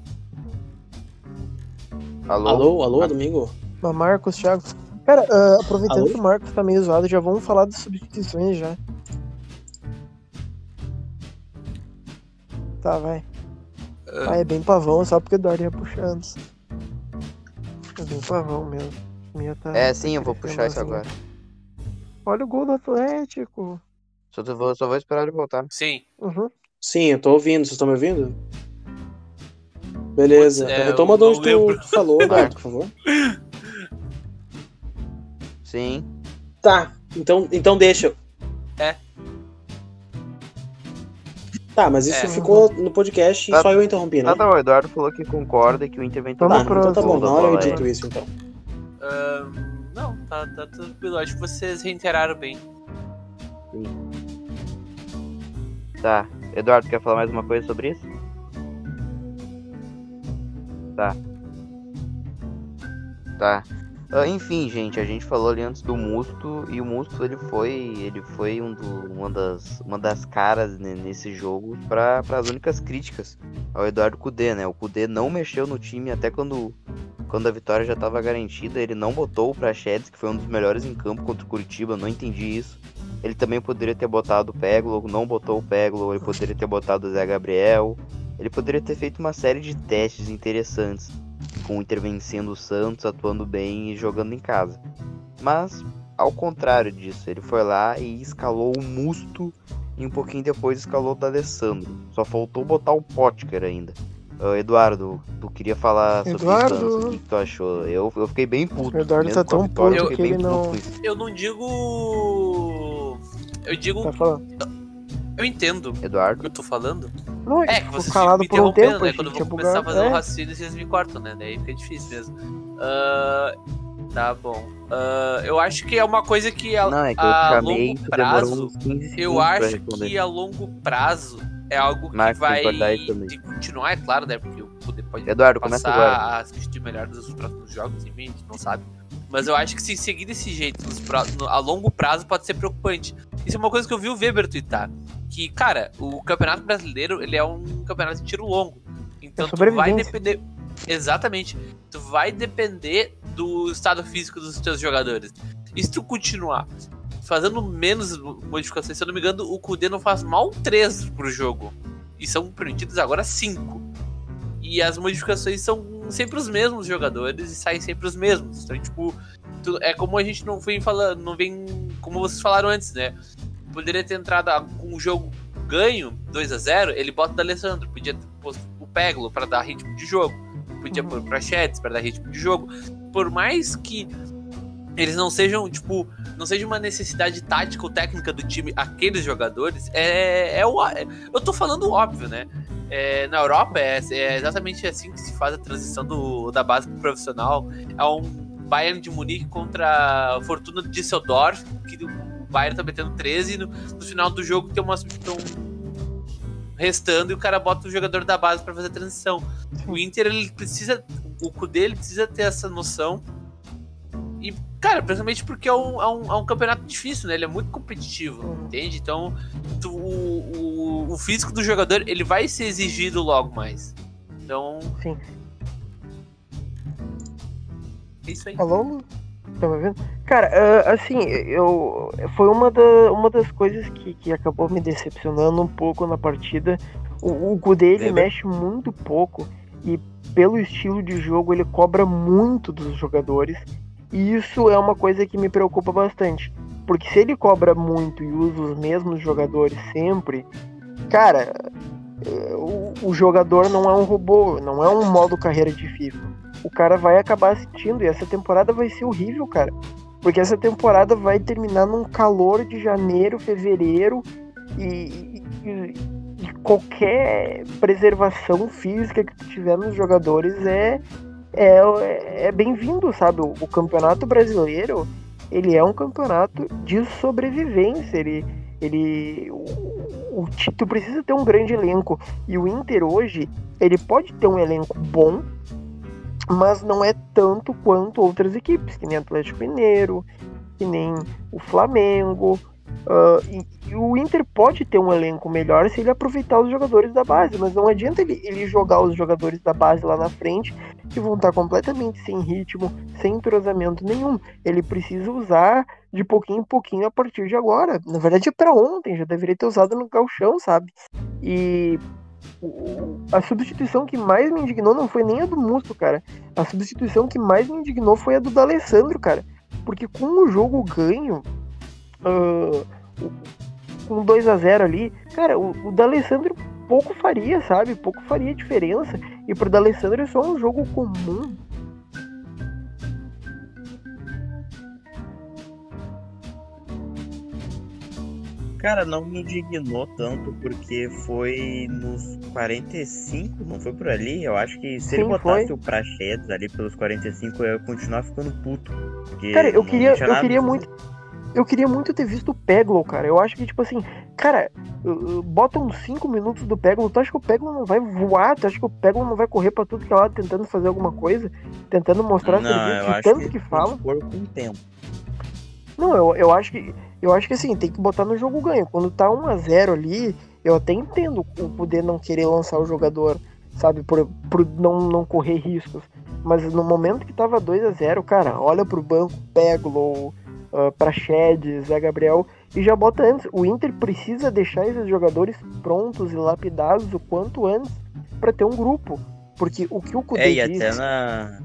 Alô? Alô, alô, Ah. domingo? Mamarcos, Thiago. Cara, ah, aproveitando Alô? que o Marcos tá meio zoado, já vamos falar das substituições já. Tá, vai. Ah. É bem pavão, só porque o Eduardo ia puxar antes. É bem pavão mesmo. Minha tá, É, sim, eu vou puxar isso crescendo agora. assim. Olha o gol do Atlético. Só, vou, só vou esperar ele voltar. Sim. Uhum. Sim, eu tô ouvindo, vocês estão me ouvindo? Beleza. É, Retoma de onde lembro. tu falou, Eduardo, por favor. Sim. Tá, então, então deixa. É. Tá, mas isso É. ficou no podcast e Tá. só eu interrompi, né? Ah, tá, o Eduardo falou que concorda que o Inter vem Tá, tomando pro então tá bom, não eu bola edito aérea. isso então. Ah, não, tá, tá tranquilo. Acho que vocês reiteraram bem. Tá. Eduardo, quer falar mais uma coisa sobre isso? Tá. Tá. Ah, enfim, gente, a gente falou ali antes do Musto e o Musto ele foi, ele foi um do, uma, das, uma das caras né, nesse jogo para as únicas críticas ao Eduardo Cudê, né? O Cudê não mexeu no time até quando, quando a vitória já estava garantida, ele não botou o Prachedes, que foi um dos melhores em campo contra o Curitiba, não entendi isso. Ele também poderia ter botado o Peglo, não botou o Peglo, ele poderia ter botado o Zé Gabriel. Ele poderia ter feito uma série de testes interessantes, com o Inter vencendo o Santos, atuando bem e jogando em casa. Mas, ao contrário disso, ele foi lá e escalou o Musto e um pouquinho depois escalou o D'Alessandro. Só faltou botar o Potker ainda. Eduardo, tu queria falar sobre Eduardo. isso antes, o que, que tu achou? Eu, eu fiquei bem puto. O Eduardo tá com a tão vitória, eu puto fiquei que bem ele puto não- isso. Eu não digo. Eu digo. Tá falando? Eu entendo o Eduardo? que eu tô falando. Não, É, que vocês ficam calado me por um interrompendo, tempo, né? Quando eu vou começar a fazer um É. raciocínio, vocês me cortam, né? Daí fica difícil mesmo. Ah, tá bom. Ah, eu acho que é uma coisa que a, Não, é que eu a longo prazo. uns 15 segundos Eu acho que a longo prazo é algo que Marcos, vai de continuar, é claro, né? Porque o poder pode Eduardo, passar a assistir melhor dos próximos jogos, enfim, a gente não sabe. Mas eu acho que se seguir desse jeito no, a longo prazo pode ser preocupante. Isso é uma coisa que eu vi o Weber twittar. Que, cara, o Campeonato Brasileiro ele é um campeonato de tiro longo. Então tu vai depender. Exatamente. Tu vai depender do estado físico dos teus jogadores. E se tu continuar fazendo menos modificações, se eu não me engano, o Kudê não faz mal 3 pro jogo. E são permitidos agora 5. E as modificações são sempre os mesmos jogadores e saem sempre os mesmos. Então, tipo, é como a gente não vem falando, não vem. Como vocês falaram antes, né? Poderia ter entrado com um jogo ganho, 2 a 0 ele bota o Alessandro. Podia ter posto o Peglo para dar ritmo de jogo. Podia pôr pra Chats para dar ritmo de jogo. Por mais que eles não sejam, tipo, não seja uma necessidade tática ou técnica do time, aqueles jogadores, é, é o. É, eu tô falando óbvio, né? É, na Europa é, é, exatamente assim que se faz a transição do, da base pro profissional. É um Bayern de Munique contra a Fortuna de Düsseldorf, que o Bayern tá metendo 13 e no, no final do jogo tem uma substituição restando e o cara bota o jogador da base para fazer a transição. O Inter ele precisa, o Kudê ele precisa ter essa noção e, cara, principalmente porque é um, é um, é um campeonato difícil, né? Ele é muito competitivo, entende? Então, tu, o, o, o, físico do jogador, ele vai ser exigido logo mais. Então... Sim. É isso aí. Alô? Tá me vendo? Cara, uh, assim, eu... Foi uma, da, uma das coisas que, que acabou me decepcionando um pouco na partida. O, o Kudê, ele mexe muito pouco e pelo estilo de jogo ele cobra muito dos jogadores e isso é uma coisa que me preocupa bastante. Porque se ele cobra muito e usa os mesmos jogadores sempre, cara, o, o jogador não é um robô, não é um modo carreira de FIFA. O cara vai acabar assistindo e essa temporada vai ser horrível, cara. Porque essa temporada vai terminar num calor de janeiro, fevereiro e, e, e qualquer preservação física que tiver nos jogadores é é, é bem-vindo, sabe? O, o, campeonato brasileiro, ele é um campeonato de sobrevivência, ele, ele o, o, tu precisa ter um grande elenco, e o Inter hoje, ele pode ter um elenco bom, mas não é tanto quanto outras equipes, que nem Atlético Mineiro, que nem o Flamengo, Uh, e, e, o Inter pode ter um elenco melhor se ele aproveitar os jogadores da base, mas não adianta ele, ele jogar os jogadores da base lá na frente que vão estar completamente sem ritmo, sem entrosamento nenhum. Ele precisa usar de pouquinho em pouquinho a partir de agora. Na verdade é para ontem, já deveria ter usado no galchão, sabe? E a substituição que mais me indignou não foi nem a do Musto, cara. A substituição que mais me indignou foi a do D'Alessandro, cara. Porque com o jogo ganho, uh, com 2 a 0 ali, cara, o, o D'Alessandro pouco faria, sabe? Pouco faria diferença. E pro D'Alessandro é só um jogo comum. Cara, não me indignou tanto porque foi nos 45, não foi por ali? Eu acho que se Sim, ele botasse foi. o Prachetes ali pelos 45, eu ia continuar ficando puto. Cara, eu queria, eu queria muito eu queria muito ter visto o Peglo, cara. Eu acho que, tipo assim, cara, bota uns 5 minutos do Peglo. Tu acha que o Peglo não vai voar? Tu acha que o Peglo não vai correr pra tudo que é lado tentando fazer alguma coisa? Tentando mostrar não, serviço de tanto que, que fala? Com tempo. Não, eu, eu acho que. Eu acho que assim, tem que botar no jogo ganho. Quando tá 1 a 0 ali, eu até entendo o poder não querer lançar o jogador, sabe, por, por não, não correr riscos. Mas no momento que tava 2 a 0 cara, olha pro banco, Peglo, uh, para Shed, Zé Gabriel, e já bota antes. O Inter precisa deixar esses jogadores prontos e lapidados o quanto antes para ter um grupo. Porque o que o Kudê É, e até disse, na,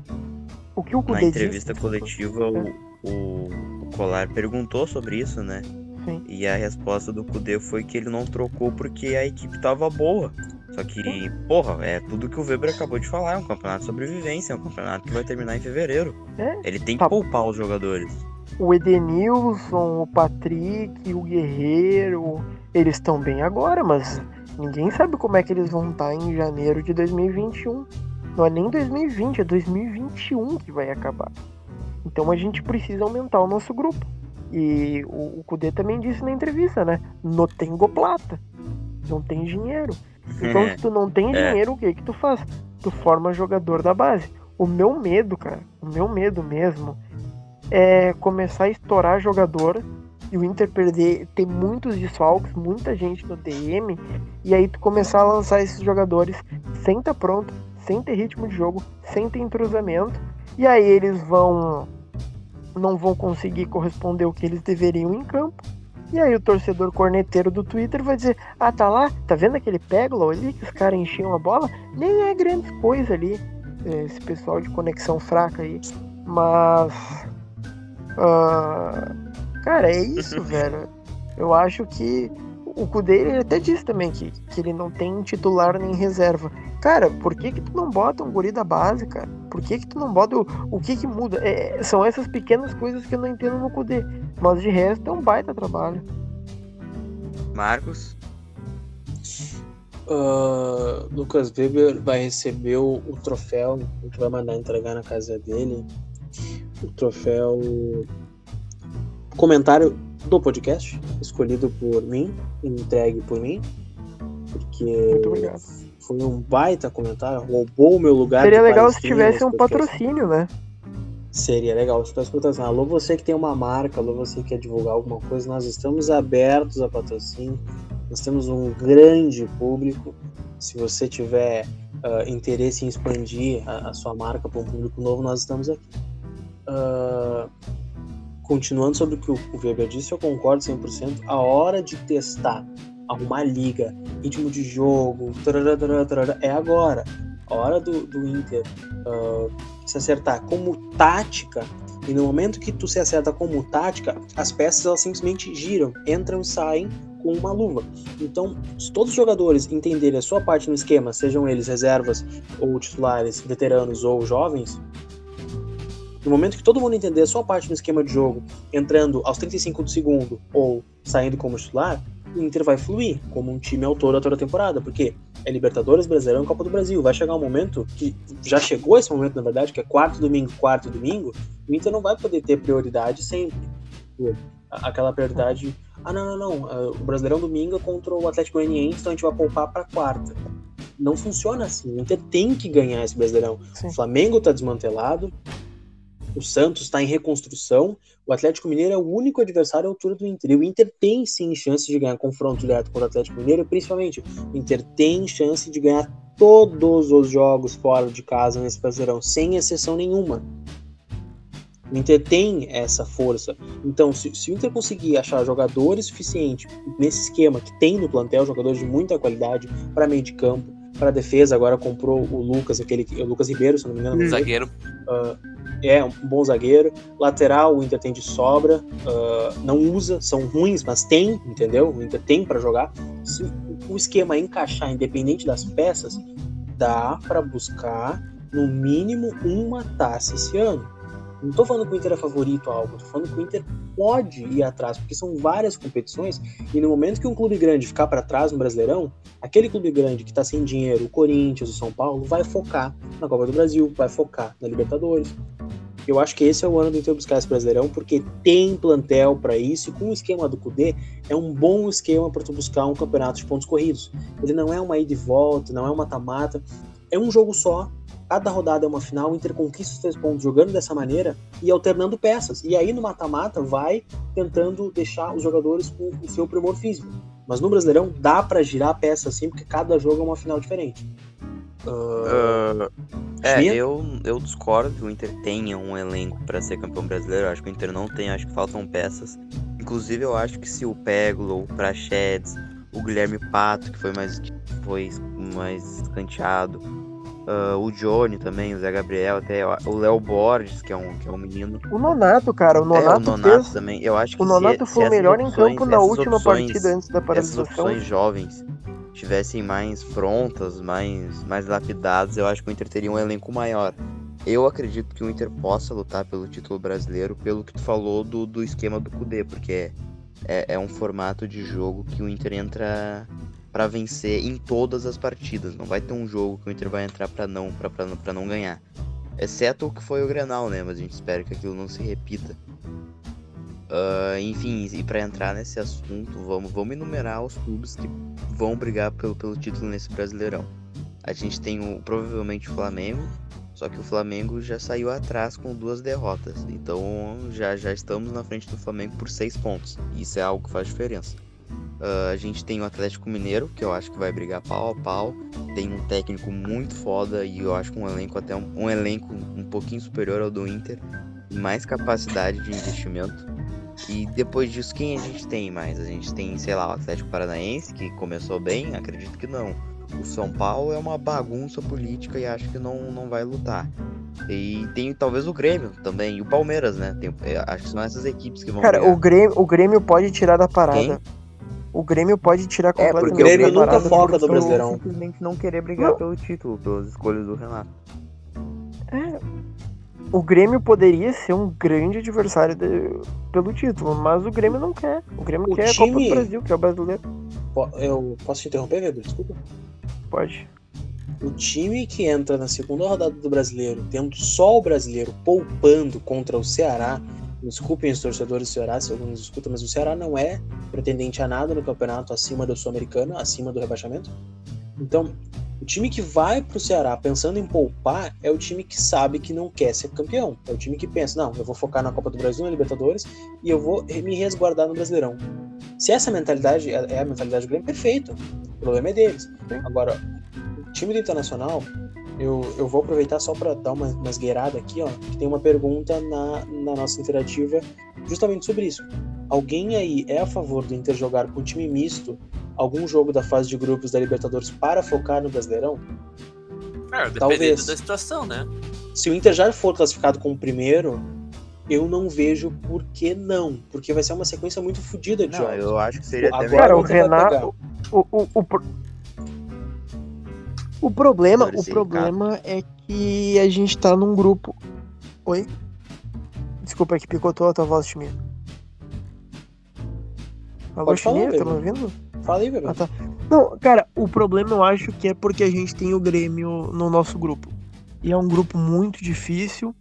o que o Kudê na entrevista disse, coletiva é. o, o, Colar perguntou sobre isso, né? Sim. E a resposta do Kudê foi que ele não trocou porque a equipe tava boa. Só que, porra, é tudo que o Weber acabou de falar, é um campeonato de sobrevivência, é um campeonato que vai terminar em fevereiro. É, ele tem que tá. poupar os jogadores o Edenilson, o Patrick, o Guerreiro, eles estão bem agora, mas ninguém sabe como é que eles vão estar em janeiro de 2021. Não é nem 2020, é 2021 que vai acabar. Então a gente precisa aumentar o nosso grupo. E o, o Kudê também disse na entrevista, né? Não tem plata. Não tem dinheiro. Então, se tu não tem é. dinheiro, o que que tu faz? tu forma jogador da base. O meu medo, cara, o meu medo mesmo é começar a estourar jogador e o Inter perder, ter muitos desfalques, muita gente no DM, e aí tu começar a lançar esses jogadores sem estar tá pronto, sem ter ritmo de jogo, sem ter entrosamento, e aí eles vão não vão conseguir corresponder o que eles deveriam em campo. E aí o torcedor corneteiro do Twitter vai dizer: "Ah, tá lá, tá vendo aquele pégolo ali que os caras enchiam a bola? Nem é grande coisa ali, esse pessoal de conexão fraca aí, mas uh, Cara, é isso, velho. Eu acho que o Kudê, ele até disse também que, que ele não tem titular nem reserva. Cara, por que que tu não bota um guri da base, cara? Por que que tu não bota o, o que que muda? É, são essas pequenas coisas que eu não entendo no Kudê. Mas de resto é um baita trabalho. Marcos? Uh, Lucas Weber vai receber o, o troféu, a gente vai mandar entregar na casa dele. O troféu comentário do podcast, escolhido por mim, entregue por mim, porque foi um baita comentário, roubou o meu lugar. Seria legal se tivesse um patrocínio, né? Seria legal se tivesse patrocínio. Alô, você que tem uma marca, alô, você que quer divulgar alguma coisa, nós estamos abertos a patrocínio, nós temos um grande público. Se você tiver uh, interesse em expandir a, a sua marca para um público novo, nós estamos aqui. Uh, continuando sobre o que o Weber disse, eu concordo 100%. A hora de testar, arrumar liga, ritmo de jogo, tarará, tarará, é agora. A hora do, do Inter uh, se acertar como tática, e no momento que tu se acerta como tática, as peças elas simplesmente giram, entram e saem com uma luva. Então, se todos os jogadores entenderem a sua parte no esquema, sejam eles reservas ou titulares, veteranos ou jovens, no momento que todo mundo entender a sua parte no esquema de jogo, entrando aos 35 do segundo ou saindo como titular, o Inter vai fluir como um time autor a toda temporada, porque é Libertadores, Brasileirão e Copa do Brasil. Vai chegar um momento que já chegou esse momento, na verdade, que é quarto domingo, quarto domingo, o Inter não vai poder ter prioridade sempre. Aquela prioridade, ah, não, não, não, o Brasileirão domingo é contra o Atlético Goianiense, então a gente vai poupar para quarta. Não funciona assim. O Inter tem que ganhar esse Brasileirão. Sim. O Flamengo tá desmantelado, o Santos está em reconstrução. O Atlético Mineiro é o único adversário à altura do Inter. E o Inter tem sim chance de ganhar confronto direto com o Atlético Mineiro, e principalmente o Inter tem chance de ganhar todos os jogos fora de casa nesse Brasileirão, sem exceção nenhuma. O Inter tem essa força. Então, se, se, o Inter conseguir achar jogadores suficientes nesse esquema que tem no plantel, jogadores de muita qualidade para meio de campo, para defesa, agora comprou o Lucas, aquele o Lucas Ribeiro, se não me engano. Zagueiro. Uh, é um bom zagueiro. Lateral, o Inter tem de sobra, uh, não usa, são ruins, mas tem, entendeu? O Inter tem para jogar. Se o esquema encaixar, independente das peças, dá para buscar no mínimo uma taça esse ano. Não tô falando que o Inter é favorito a algo, tô falando que o Inter pode ir atrás, porque são várias competições, e no momento que um clube grande ficar para trás no Brasileirão, aquele clube grande que tá sem dinheiro, o Corinthians, o São Paulo, vai focar na Copa do Brasil, vai focar na Libertadores. Eu acho que esse é o ano do Inter buscar esse Brasileirão, porque tem plantel para isso, e com o esquema do Cudê, é um bom esquema para tu buscar um campeonato de pontos corridos. Ele não é uma ida e volta, não é uma mata-mata, é um jogo só, cada rodada é uma final, o Inter conquista os três pontos jogando dessa maneira e alternando peças. E aí no mata-mata vai tentando deixar os jogadores com o seu primor físico. Mas no Brasileirão dá para girar a peça assim, porque cada jogo é uma final diferente. Uh, é, eu, eu discordo que o Inter tenha um elenco para ser campeão brasileiro. Eu acho que o Inter não tem, acho que faltam peças. Inclusive, eu acho que se o Peglo, o Prachedes, o Guilherme Pato, que foi mais, foi mais escanteado, Uh, o Johnny também, o Zé Gabriel, até o Léo Borges, que é um, que é um menino. O Nonato, cara, o Nonato, é, o Nonato fez... também. Eu acho que o Nonato se, foi o melhor opções, em campo na última opções, partida antes da paralisação. Essas opções jovens tivessem mais prontas, mais, mais lapidadas, eu acho que o Inter teria um elenco maior. Eu acredito que o Inter possa lutar pelo título brasileiro, pelo que tu falou do, do esquema do Cudê, porque é, é, é um formato de jogo que o Inter entra para vencer em todas as partidas. Não vai ter um jogo que o Inter vai entrar para não para não ganhar. Exceto o que foi o Grenal, né? Mas a gente espera que aquilo não se repita. Uh, enfim, e para entrar nesse assunto, vamos, vamos enumerar os clubes que vão brigar pelo, pelo título nesse Brasileirão. a gente tem o, provavelmente o Flamengo, só que o Flamengo já saiu atrás com duas derrotas. Então já, já estamos na frente do Flamengo por seis pontos. Isso é algo que faz diferença. Uh, a gente tem o Atlético Mineiro, que eu acho que vai brigar pau a pau. Tem um técnico muito foda e eu acho que um elenco até um, um elenco um pouquinho superior ao do Inter. Mais capacidade de investimento. E depois disso, quem a gente tem mais? A gente tem, sei lá, o Atlético Paranaense, que começou bem? Acredito que não. O São Paulo é uma bagunça política e acho que não, não vai lutar. E tem talvez o Grêmio também, e o Palmeiras, né? Tem, é, acho que são essas equipes que vão. Cara, o Grêmio, o Grêmio pode tirar da parada. Quem? O Grêmio pode tirar completamente. É, porque o Grêmio nunca foca do Brasileirão. Simplesmente não querer brigar não. pelo título, pelas escolhas do Renato. É, o Grêmio poderia ser um grande adversário de, pelo título, mas o Grêmio não quer. O Grêmio o quer time... a Copa do Brasil, que é o brasileiro. Eu posso te interromper, Pedro? Desculpa. Pode. O time que entra na segunda rodada do brasileiro, tendo só o brasileiro poupando contra o Ceará, desculpem os torcedores do Ceará se alguns escutam, mas o Ceará não é pretendente a nada no campeonato acima do Sul-Americano, acima do rebaixamento. Então, o time que vai pro Ceará pensando em poupar é o time que sabe que não quer ser campeão. É o time que pensa, não, eu vou focar na Copa do Brasil, na Libertadores e eu vou me resguardar no Brasileirão. Se essa mentalidade é, é a mentalidade do Grêmio, perfeito. O problema é deles. Agora, o time do Internacional, eu, eu vou aproveitar só para dar uma, uma esgueirada aqui, ó, que tem uma pergunta na, na nossa interativa justamente sobre isso. Alguém aí é a favor do Inter jogar com time misto algum jogo da fase de grupos da Libertadores para focar no Brasileirão? É, Talvez. da situação, né? Se o Inter já for classificado como primeiro, eu não vejo por que não. Porque vai ser uma sequência muito fodida de não, jogos. Eu acho que seria Agora, até Cara, o Renato. O, o, o, o problema, o problema é que a gente tá num grupo. Oi? Desculpa, é que picotou a tua voz, Chimia. Alô, Chimia, tá me ouvindo? Fala aí, Bebê. Ah, tá. Não, cara, o problema eu acho que é porque a gente tem o Grêmio no nosso grupo. E é um grupo muito difícil.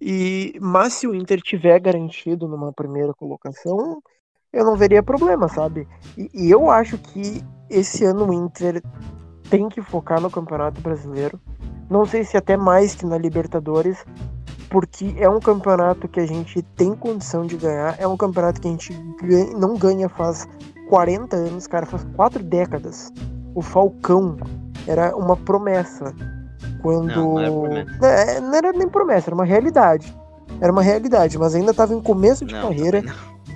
E mas se o Inter tiver garantido numa primeira colocação, eu não veria problema, sabe? E, e eu acho que esse ano o Inter tem que focar no Campeonato Brasileiro. Não sei se até mais que na Libertadores, porque é um campeonato que a gente tem condição de ganhar, é um campeonato que a gente ganha, não ganha faz 40 anos, cara, faz quatro décadas. O Falcão era uma promessa. Quando. Não, não, era promessa. É, não era nem promessa, era uma realidade. Era uma realidade, mas ainda estava em começo de não, carreira.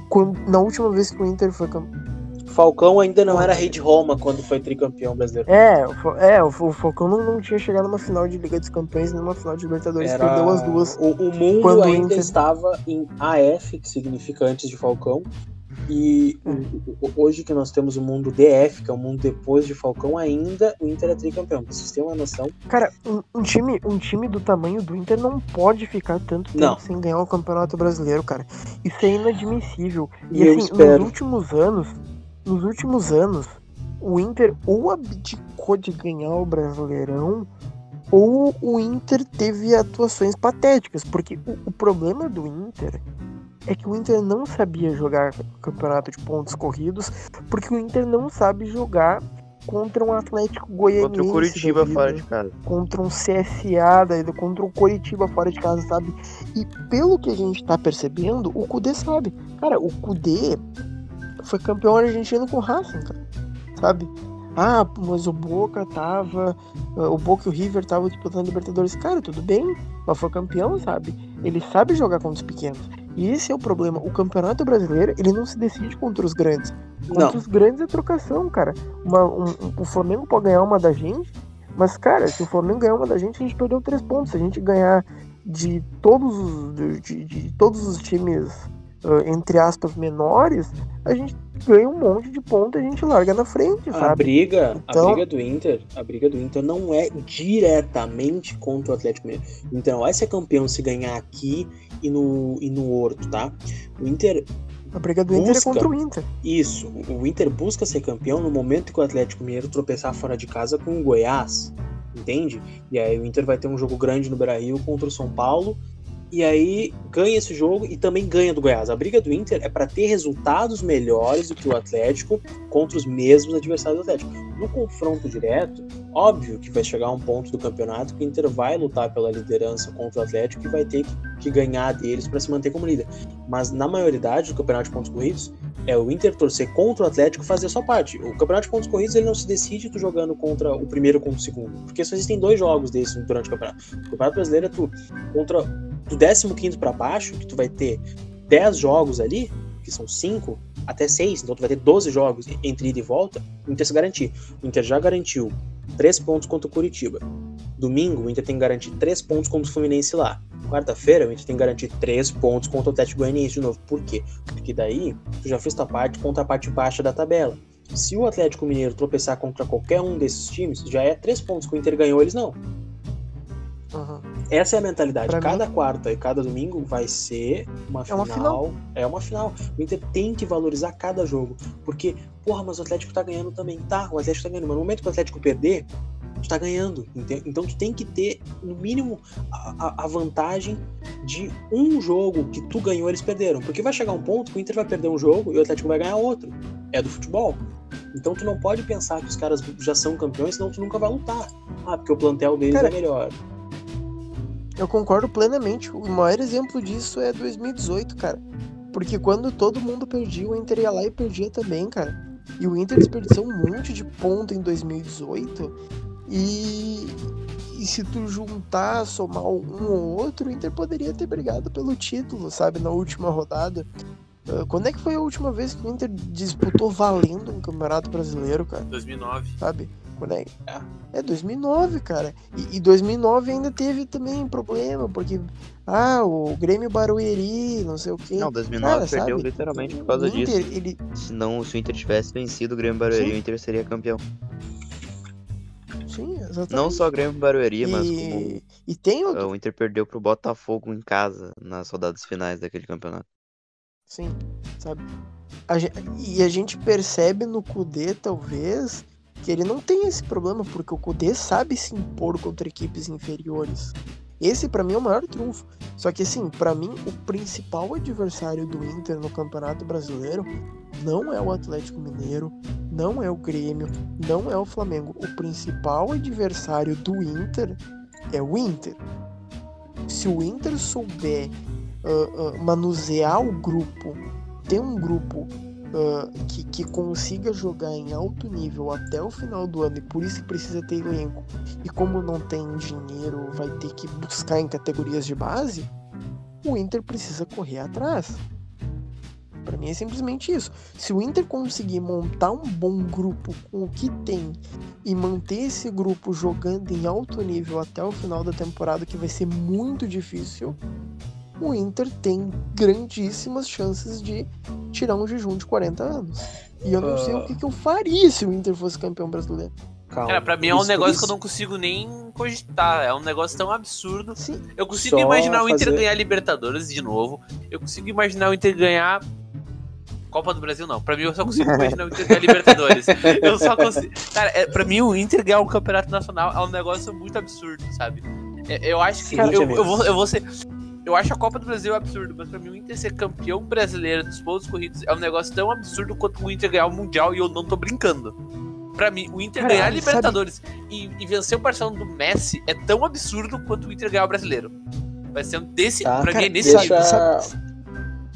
Quando, na última vez que o Inter foi campeão. Falcão ainda não era rei de Roma quando foi tricampeão brasileiro. É, é o, Falcão não, não, tinha chegado numa final de Liga dos Campeões nem numa final de Libertadores, era... perdeu as duas. O, o mundo ainda Inter... estava em AF, que significa antes de Falcão, e hoje que nós temos o mundo DF, que é o mundo depois de Falcão, ainda o Inter é tricampeão. Vocês terem uma noção. Cara, um, um, time, um time do tamanho do Inter não pode ficar tanto tempo não. sem ganhar o Campeonato Brasileiro, cara. Isso é inadmissível. E, e assim, nos últimos anos, nos últimos anos, o Inter ou abdicou de ganhar o Brasileirão ou o Inter teve atuações patéticas, porque o, o problema do Inter é que o Inter não sabia jogar campeonato de pontos corridos, porque o Inter não sabe jogar contra um Atlético Goianiense. Contra o Curitiba fora de casa. Contra um CSA, daí, contra um Curitiba fora de casa, sabe? E pelo que a gente tá percebendo, o Cudê sabe. Cara, o Cudê foi campeão argentino com o Racing, cara. Sabe? Ah, mas o Boca tava. O Boca e o River estavam disputando Libertadores. Cara, tudo bem, mas foi campeão, sabe? Ele sabe jogar contra os pequenos. E esse é o problema. O campeonato brasileiro, ele não se decide contra os grandes. Contra não. os grandes é trocação, cara. Uma, um, um, o Flamengo pode ganhar uma da gente, mas, cara, se o Flamengo ganhar uma da gente, a gente perdeu três pontos. Se a gente ganhar de todos os, de, de todos os times, entre aspas, menores, a gente ganha um monte de pontos e a gente larga na frente, sabe? A briga, então... a briga do Inter, a briga do Inter não é diretamente contra o Atlético Mineiro. Então, vai ser campeão se ganhar aqui e no, e no Horto, tá? O Inter. A briga do busca, Inter é contra o Inter. Isso. O Inter busca ser campeão no momento que o Atlético Mineiro tropeçar fora de casa com o Goiás. Entende? E aí o Inter vai ter um jogo grande no Brasil contra o São Paulo e aí ganha esse jogo e também ganha do Goiás. A briga do Inter é para ter resultados melhores do que o Atlético contra os mesmos adversários do Atlético. No confronto direto, óbvio que vai chegar um ponto do campeonato que o Inter vai lutar pela liderança contra o Atlético e vai ter que ganhar deles para se manter como líder. Mas na maioridade do campeonato de pontos corridos, é o Inter torcer contra o Atlético fazer a sua parte. O campeonato de pontos corridos ele não se decide tu jogando contra o primeiro contra o segundo, porque só existem dois jogos desses durante o campeonato. O campeonato brasileiro é tu contra do 15 para baixo, que tu vai ter 10 jogos ali, que são 5 até 6, então tu vai ter 12 jogos entre ida e volta, o Inter se garantir. O Inter já garantiu 3 pontos contra o Curitiba. Domingo, o Inter tem que garantir 3 pontos contra o Fluminense lá. Quarta-feira, o Inter tem que garantir 3 pontos contra o Atlético Goianiense de novo. Por quê? Porque daí tu já fez tua parte contra a parte baixa da tabela. Se o Atlético Mineiro tropeçar contra qualquer um desses times, já é 3 pontos que o Inter ganhou, eles não. Uhum. Essa é a mentalidade. Pra cada mim... quarta e cada domingo vai ser uma, é final, uma final. É uma final. O Inter tem que valorizar cada jogo. Porque, porra, mas o Atlético tá ganhando também. Tá, o Atlético tá ganhando. Mas no momento que o Atlético perder, tu tá ganhando. Então tu tem que ter, no mínimo, a, a, vantagem de um jogo que tu ganhou, eles perderam. Porque vai chegar um ponto que o Inter vai perder um jogo e o Atlético vai ganhar outro. É do futebol. Então tu não pode pensar que os caras já são campeões, senão tu nunca vai lutar. Ah, porque o plantel deles Cara, é melhor. Eu concordo plenamente. O maior exemplo disso é 2018, cara. Porque quando todo mundo perdia, o Inter ia lá e perdia também, cara. E o Inter desperdiçou um monte de ponto em 2018. E, e se tu juntar, somar um ou outro, o Inter poderia ter brigado pelo título, sabe, na última rodada. Uh, quando é que foi a última vez que o Inter disputou valendo um campeonato brasileiro, cara? 2009. Sabe? É... é 2009, cara. E, e 2009 ainda teve também problema, porque. Ah, o Grêmio Barueri, não sei o quê. Não, 2009 cara, perdeu sabe? literalmente por causa Inter, disso. Ele... Se, não, se o Inter tivesse vencido o Grêmio Barueri, Sim. o Inter seria campeão. Sim, exatamente. Não só Grêmio Barueri, e... mas como. E tem outro... O Inter perdeu pro Botafogo em casa nas rodadas finais daquele campeonato. Sim, sabe? A gente... E a gente percebe no Kudê, talvez, que ele não tem esse problema, porque o Kudê sabe se impor contra equipes inferiores. Esse para mim é o maior trunfo. Só que assim, para mim o principal adversário do Inter no Campeonato Brasileiro não é o Atlético Mineiro, não é o Grêmio, não é o Flamengo. O principal adversário do Inter é o Inter. Se o Inter souber uh, uh, manusear o grupo, ter um grupo uh, que, que consiga jogar em alto nível até o final do ano e por isso precisa ter elenco. E como não tem dinheiro, vai ter que buscar em categorias de base, o Inter precisa correr atrás. Para mim é simplesmente isso. Se o Inter conseguir montar um bom grupo com o que tem e manter esse grupo jogando em alto nível até o final da temporada, que vai ser muito difícil, o Inter tem grandíssimas chances de tirar um jejum de 40 anos. E eu não uh... sei o que, que, eu faria se o Inter fosse campeão brasileiro. Calma. Cara, pra mim é um negócio isso. que eu não consigo nem cogitar. É um negócio tão absurdo. Sim. Eu consigo Só imaginar o Inter fazer... ganhar Libertadores de novo. Eu consigo imaginar o Inter ganhar. Copa do Brasil não. Pra mim eu só consigo imaginar o Inter ganhar Libertadores. Eu só consigo. Cara, é, pra mim o Inter ganhar um campeonato nacional é um negócio muito absurdo, sabe? É, eu acho que. Sim, eu, eu, vou, eu vou ser. Eu acho a Copa do Brasil absurdo, mas pra mim o Inter ser campeão brasileiro dos pontos corridos é um negócio tão absurdo quanto o Inter ganhar o Mundial e eu não tô brincando. Pra mim, o Inter ganhar a Libertadores e, e, vencer o Barcelona do Messi é tão absurdo quanto o Inter ganhar o brasileiro. Vai ser desse. Tá, pra cara, mim é nesse deixa... Sabe,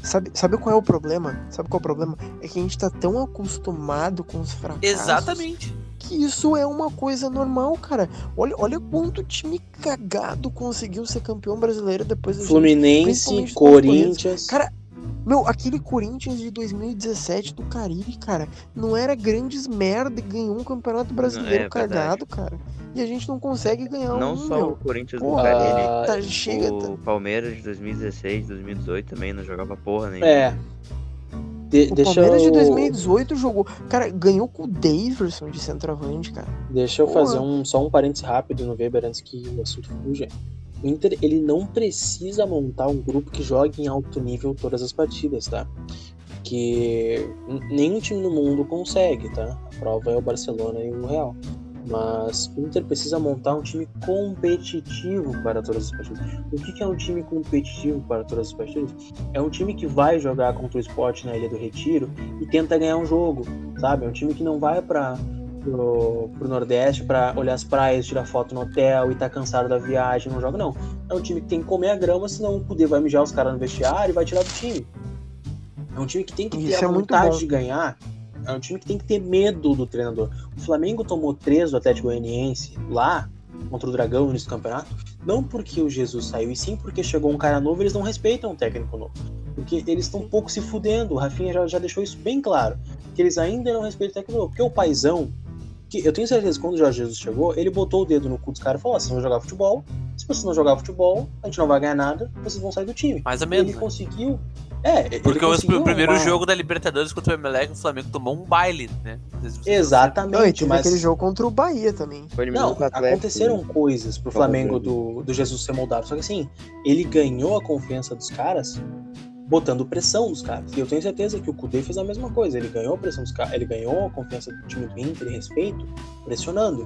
sabe, sabe, qual é o problema? Sabe qual é o problema? É que a gente tá tão acostumado com os fracassos. Exatamente que isso é uma coisa normal, cara. Olha, olha quanto time cagado conseguiu ser campeão brasileiro depois do Fluminense, Corinthians. Cara, meu, aquele Corinthians de 2017 do Caribe, cara, não era grandes merda e ganhou um campeonato brasileiro é, cagado, cara. E a gente não consegue ganhar não um. Não só meu. o Corinthians do Caribe, tá, chega, o tá... Palmeiras de 2016, 2018 também não jogava porra nenhuma. É. De, o Palmeiras eu... de 2018 jogou. Cara, ganhou com o Daverson de centroavante, cara. Deixa eu fazer um, só um parênteses rápido no Weber antes que o assunto fuja. O Inter ele não precisa montar um grupo que jogue em alto nível todas as partidas, tá? Que nenhum time no mundo consegue, tá? A prova é o Barcelona e o Real. Mas o Inter precisa montar um time competitivo para todas as partidas. O que é um time competitivo para todas as partidas? É um time que vai jogar contra o esporte na Ilha do Retiro e tenta ganhar um jogo, sabe? É um time que não vai para pro, pro Nordeste para olhar as praias, tirar foto no hotel e tá cansado da viagem, não joga, não. É um time que tem que comer a grama, senão o poder vai mijar os caras no vestiário e vai tirar do time. É um time que tem que ter Isso a é vontade de ganhar. É um time que tem que ter medo do treinador. O Flamengo tomou três do Atlético Goianiense lá contra o Dragão nesse campeonato, não porque o Jesus saiu, e sim porque chegou um cara novo, eles não respeitam o técnico novo. Porque eles estão um pouco se fudendo. O Rafinha já, já deixou isso bem claro. Que eles ainda não respeitam o técnico novo. Porque o paizão, que eu tenho certeza que quando o Jorge Jesus chegou, ele botou o dedo no cu dos caras e falou: assim, vão jogar futebol. Se vocês não jogar futebol, a gente não vai ganhar nada, vocês vão sair do time. Mais ou menos. Ele né? conseguiu. É, Porque o primeiro uma... jogo da Libertadores contra o Emelec, o Flamengo tomou um baile, né? Exatamente. E mas... aquele jogo contra o Bahia também. Não, aconteceram coisas pro Flamengo do, do Jesus ser moldado. Só que assim, ele ganhou a confiança dos caras botando pressão nos caras. E eu tenho certeza que o Kudê fez a mesma coisa. Ele ganhou a pressão dos caras, ele ganhou a confiança do time do Inter e respeito, pressionando.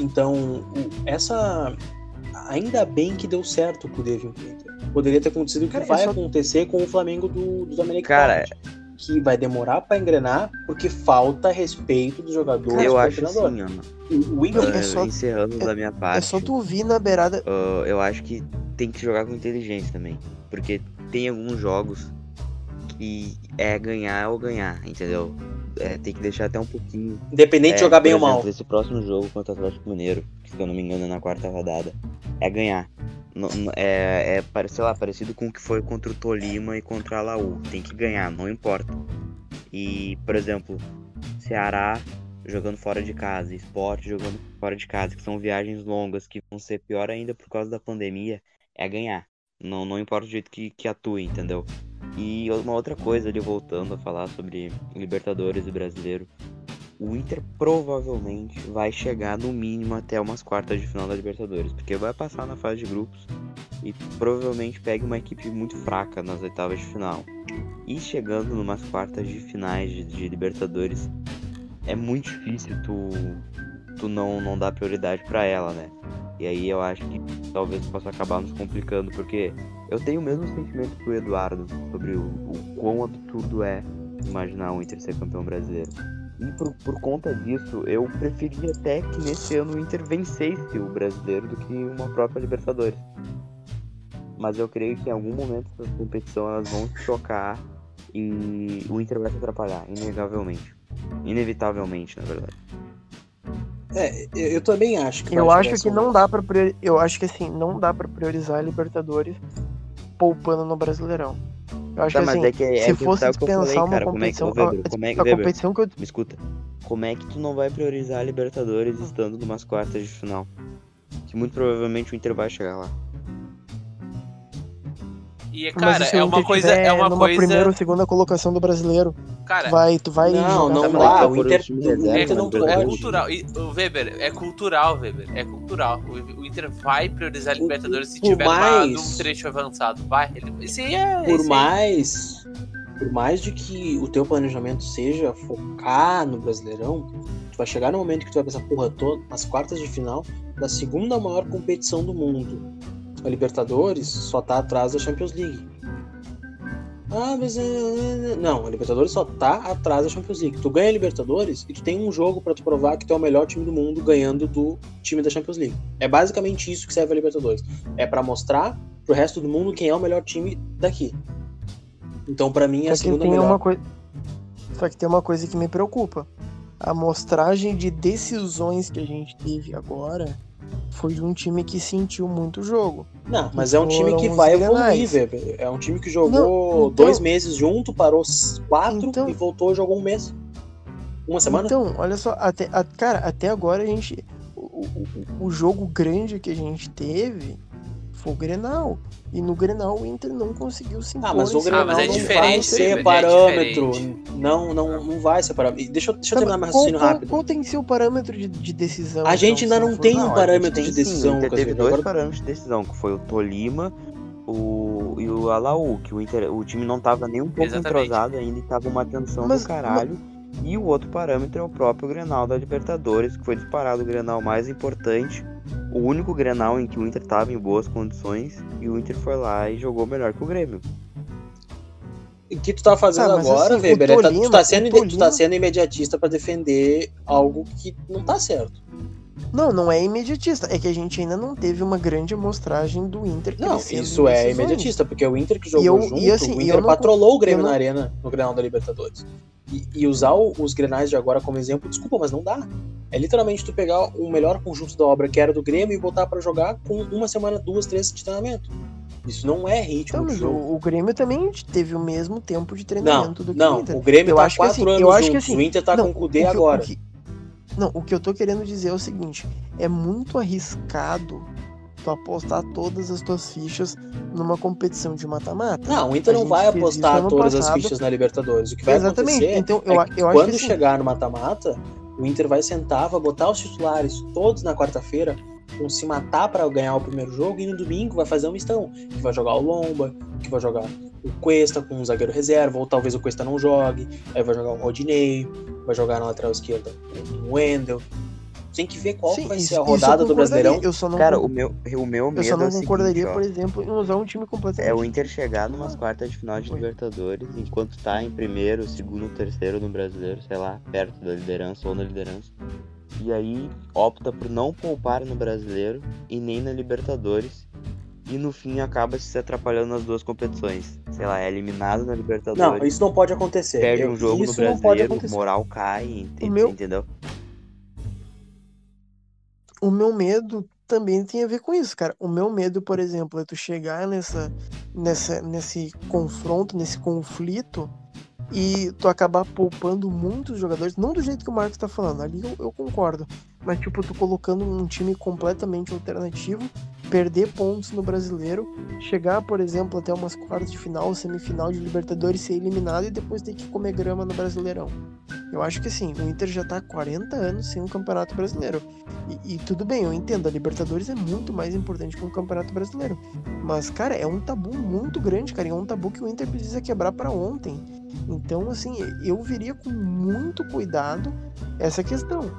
Então, essa. Ainda bem que deu certo o Kudê vir pro Inter. Poderia ter acontecido o que cara, vai só... acontecer com o Flamengo do, do Dominic Cara, que vai demorar para engrenar porque falta respeito dos jogadores eu acho treinador. assim, O, o Inter é só, encerrando é, da minha parte. É só tu vir na beirada. Uh, eu acho que tem que jogar com inteligência também, porque tem alguns jogos que é ganhar ou ganhar, entendeu? É, tem que deixar até um pouquinho. Independente é, de jogar bem exemplo, ou mal. Esse próximo jogo contra o Atlético Mineiro, que se eu não me engano é na quarta rodada, é ganhar. É, é, sei lá, parecido com o que foi contra o Tolima e contra a Laú. Tem que ganhar, não importa. E, por exemplo, Ceará jogando fora de casa, esporte jogando fora de casa, que são viagens longas que vão ser pior ainda por causa da pandemia, é ganhar. Não, não importa o jeito que, que atue, entendeu? E uma outra coisa ali, voltando a falar sobre Libertadores e Brasileiro. O Inter provavelmente vai chegar no mínimo até umas quartas de final da Libertadores, porque vai passar na fase de grupos e provavelmente pegue uma equipe muito fraca nas oitavas de final. E chegando numas quartas de finais de, de Libertadores, é muito difícil tu, tu não, não dar prioridade para ela, né? E aí eu acho que talvez possa acabar nos complicando, porque eu tenho o mesmo sentimento que o Eduardo sobre o, o quão absurdo é imaginar o Inter ser campeão brasileiro. E por, por conta disso, eu preferia até que nesse ano o Inter vencesse o brasileiro do que uma própria Libertadores. Mas eu creio que em algum momento da competição elas vão se chocar e o Inter vai se atrapalhar, inegavelmente. Inevitavelmente, na verdade. É, eu também acho que. Eu acho que não dá para priori... eu acho que assim não dá para priorizar a Libertadores poupando no Brasileirão. Eu acho tá, que assim, é que, é se fosse pensar falei, uma cara, competição, como é que, Weber, como é, a, Weber, competição que eu me escuta. Como é que tu não vai priorizar a Libertadores estando numas quartas de final? Que muito provavelmente o Inter vai chegar lá. E, cara, é uma coisa. É uma numa coisa. primeira ou segunda colocação do brasileiro. Cara, vai, tu vai. Não, não dá. O Inter, é, cultu é cultural. E, o Weber, é cultural, Weber. É cultural. O, o Inter vai priorizar a Libertadores se tiver mais, uma, um trecho avançado. Vai. Ele, esse é. Por mais. Por mais de que o teu planejamento seja focar no Brasileirão, tu vai chegar no momento que tu vai pensar, porra, tô nas quartas de final da segunda maior competição do mundo a Libertadores só tá atrás da Champions League. Ah, mas. É, é, é, não, a Libertadores só tá atrás da Champions League. Tu ganha a Libertadores e tu tem um jogo para tu provar que tu é o melhor time do mundo ganhando do time da Champions League. É basicamente isso que serve a Libertadores. É para mostrar pro resto do mundo quem é o melhor time daqui. Então, para mim, é a segunda tem melhor. Uma coi... Só que tem uma coisa que me preocupa. A mostragem de decisões que a gente teve agora foi de um time que sentiu muito o jogo. Não, mas é um time que vai evoluir, velho. É um time que jogou não, então, dois meses junto, parou quatro então, e voltou jogou um mês. Uma semana? Então, olha só, até, a, cara, até agora a gente. O, o, o jogo grande que a gente teve foi o Grenal. E no Grenal o Inter não conseguiu se impor. Ah, mas o Grenal ah, mas é não vai ser parâmetro. É não, não, não vai ser parâmetro. Deixa, deixa eu terminar meu raciocínio qual, rápido. Qual, tem que ser o parâmetro de, de decisão? A gente ainda não, tem um parâmetro de decisão. Sim, o Inter teve dois agora... parâmetros de decisão, que foi o Tolima o, e o Alaú, que o, Inter, o time não tava nem um pouco Exatamente. entrosado ainda e tava uma tensão mas, do caralho. Mas... E o outro parâmetro é o próprio Grenal da Libertadores, que foi disparado o Grenal mais importante, o único Grenal em que o Inter estava em boas condições e o Inter foi lá e jogou melhor que o Grêmio. O que tu tá fazendo ah, agora, assim, Weber, é, tá, tu, tá sendo, Tolino... tu tá sendo imediatista para defender algo que não tá certo. Não, não é imediatista. É que a gente ainda não teve uma grande amostragem do Inter Não, isso é imediatista, porque é o Inter que jogou eu, junto, e assim, o Inter patrolou o Grêmio não... na arena no Grenal da Libertadores. E, e, usar os Grenais de agora como exemplo, desculpa, mas não dá. É literalmente tu pegar o melhor conjunto da obra que era do Grêmio e botar para jogar com uma semana, duas, três de treinamento. Isso não é ritmo então, o, o, Grêmio também teve o mesmo tempo de treinamento não, do que não, o Inter. o Grêmio eu tá acho quatro que, assim, anos eu acho que, assim, o Inter tá não, com o Cudê agora. O que, não, o que eu tô querendo dizer é o seguinte: é muito arriscado tu apostar todas as tuas fichas numa competição de mata-mata. Não, o Inter não vai apostar todas passado. as fichas na Libertadores. O que vai Exatamente. acontecer então, eu, é que eu quando que chegar assim... no mata-mata, o Inter vai sentar, vai botar os titulares todos na quarta-feira, vão se matar para ganhar o primeiro jogo e no domingo vai fazer um mistão, que vai jogar o Lomba, que vai jogar o Cuesta com um zagueiro reserva, ou talvez o Cuesta não jogue, aí vai jogar o Rodinei, vai jogar na lateral esquerda o Wendel. Tem que ver qual Sim, vai isso, ser a rodada do Brasileirão. Eu só não Cara, o meu, o meu medo Eu só não é concordaria, seguinte, por exemplo, em usar um time completamente. É o Inter chegar numas quartas de final de Libertadores, enquanto tá em primeiro, segundo, terceiro no Brasileiro, sei lá, perto da liderança ou na liderança. E aí opta por não poupar no Brasileiro e nem na Libertadores e no fim acaba se atrapalhando nas duas competições. Sei lá, é eliminado na Libertadores. Não, isso não pode acontecer. Perde um jogo isso no brasileiro, moral cai, o meu... entendeu? O meu medo também tem a ver com isso, cara. O meu medo, por exemplo, é tu chegar nessa, nessa, nesse confronto, nesse conflito e tu acabar poupando muitos jogadores, não do jeito que o Marcos tá falando, ali eu, eu concordo, mas tipo, tu colocando um time completamente alternativo, perder pontos no brasileiro, chegar, por exemplo, até umas quartas de final, semifinal de Libertadores, ser eliminado e depois ter que comer grama no Brasileirão. Eu acho que assim, o Inter já tá há 40 anos sem um campeonato brasileiro. E, e, tudo bem, eu entendo, a Libertadores é muito mais importante que um campeonato brasileiro. Mas, cara, é um tabu muito grande, cara. E é um tabu que o Inter precisa quebrar para ontem. Então, assim, eu viria com muito cuidado essa questão.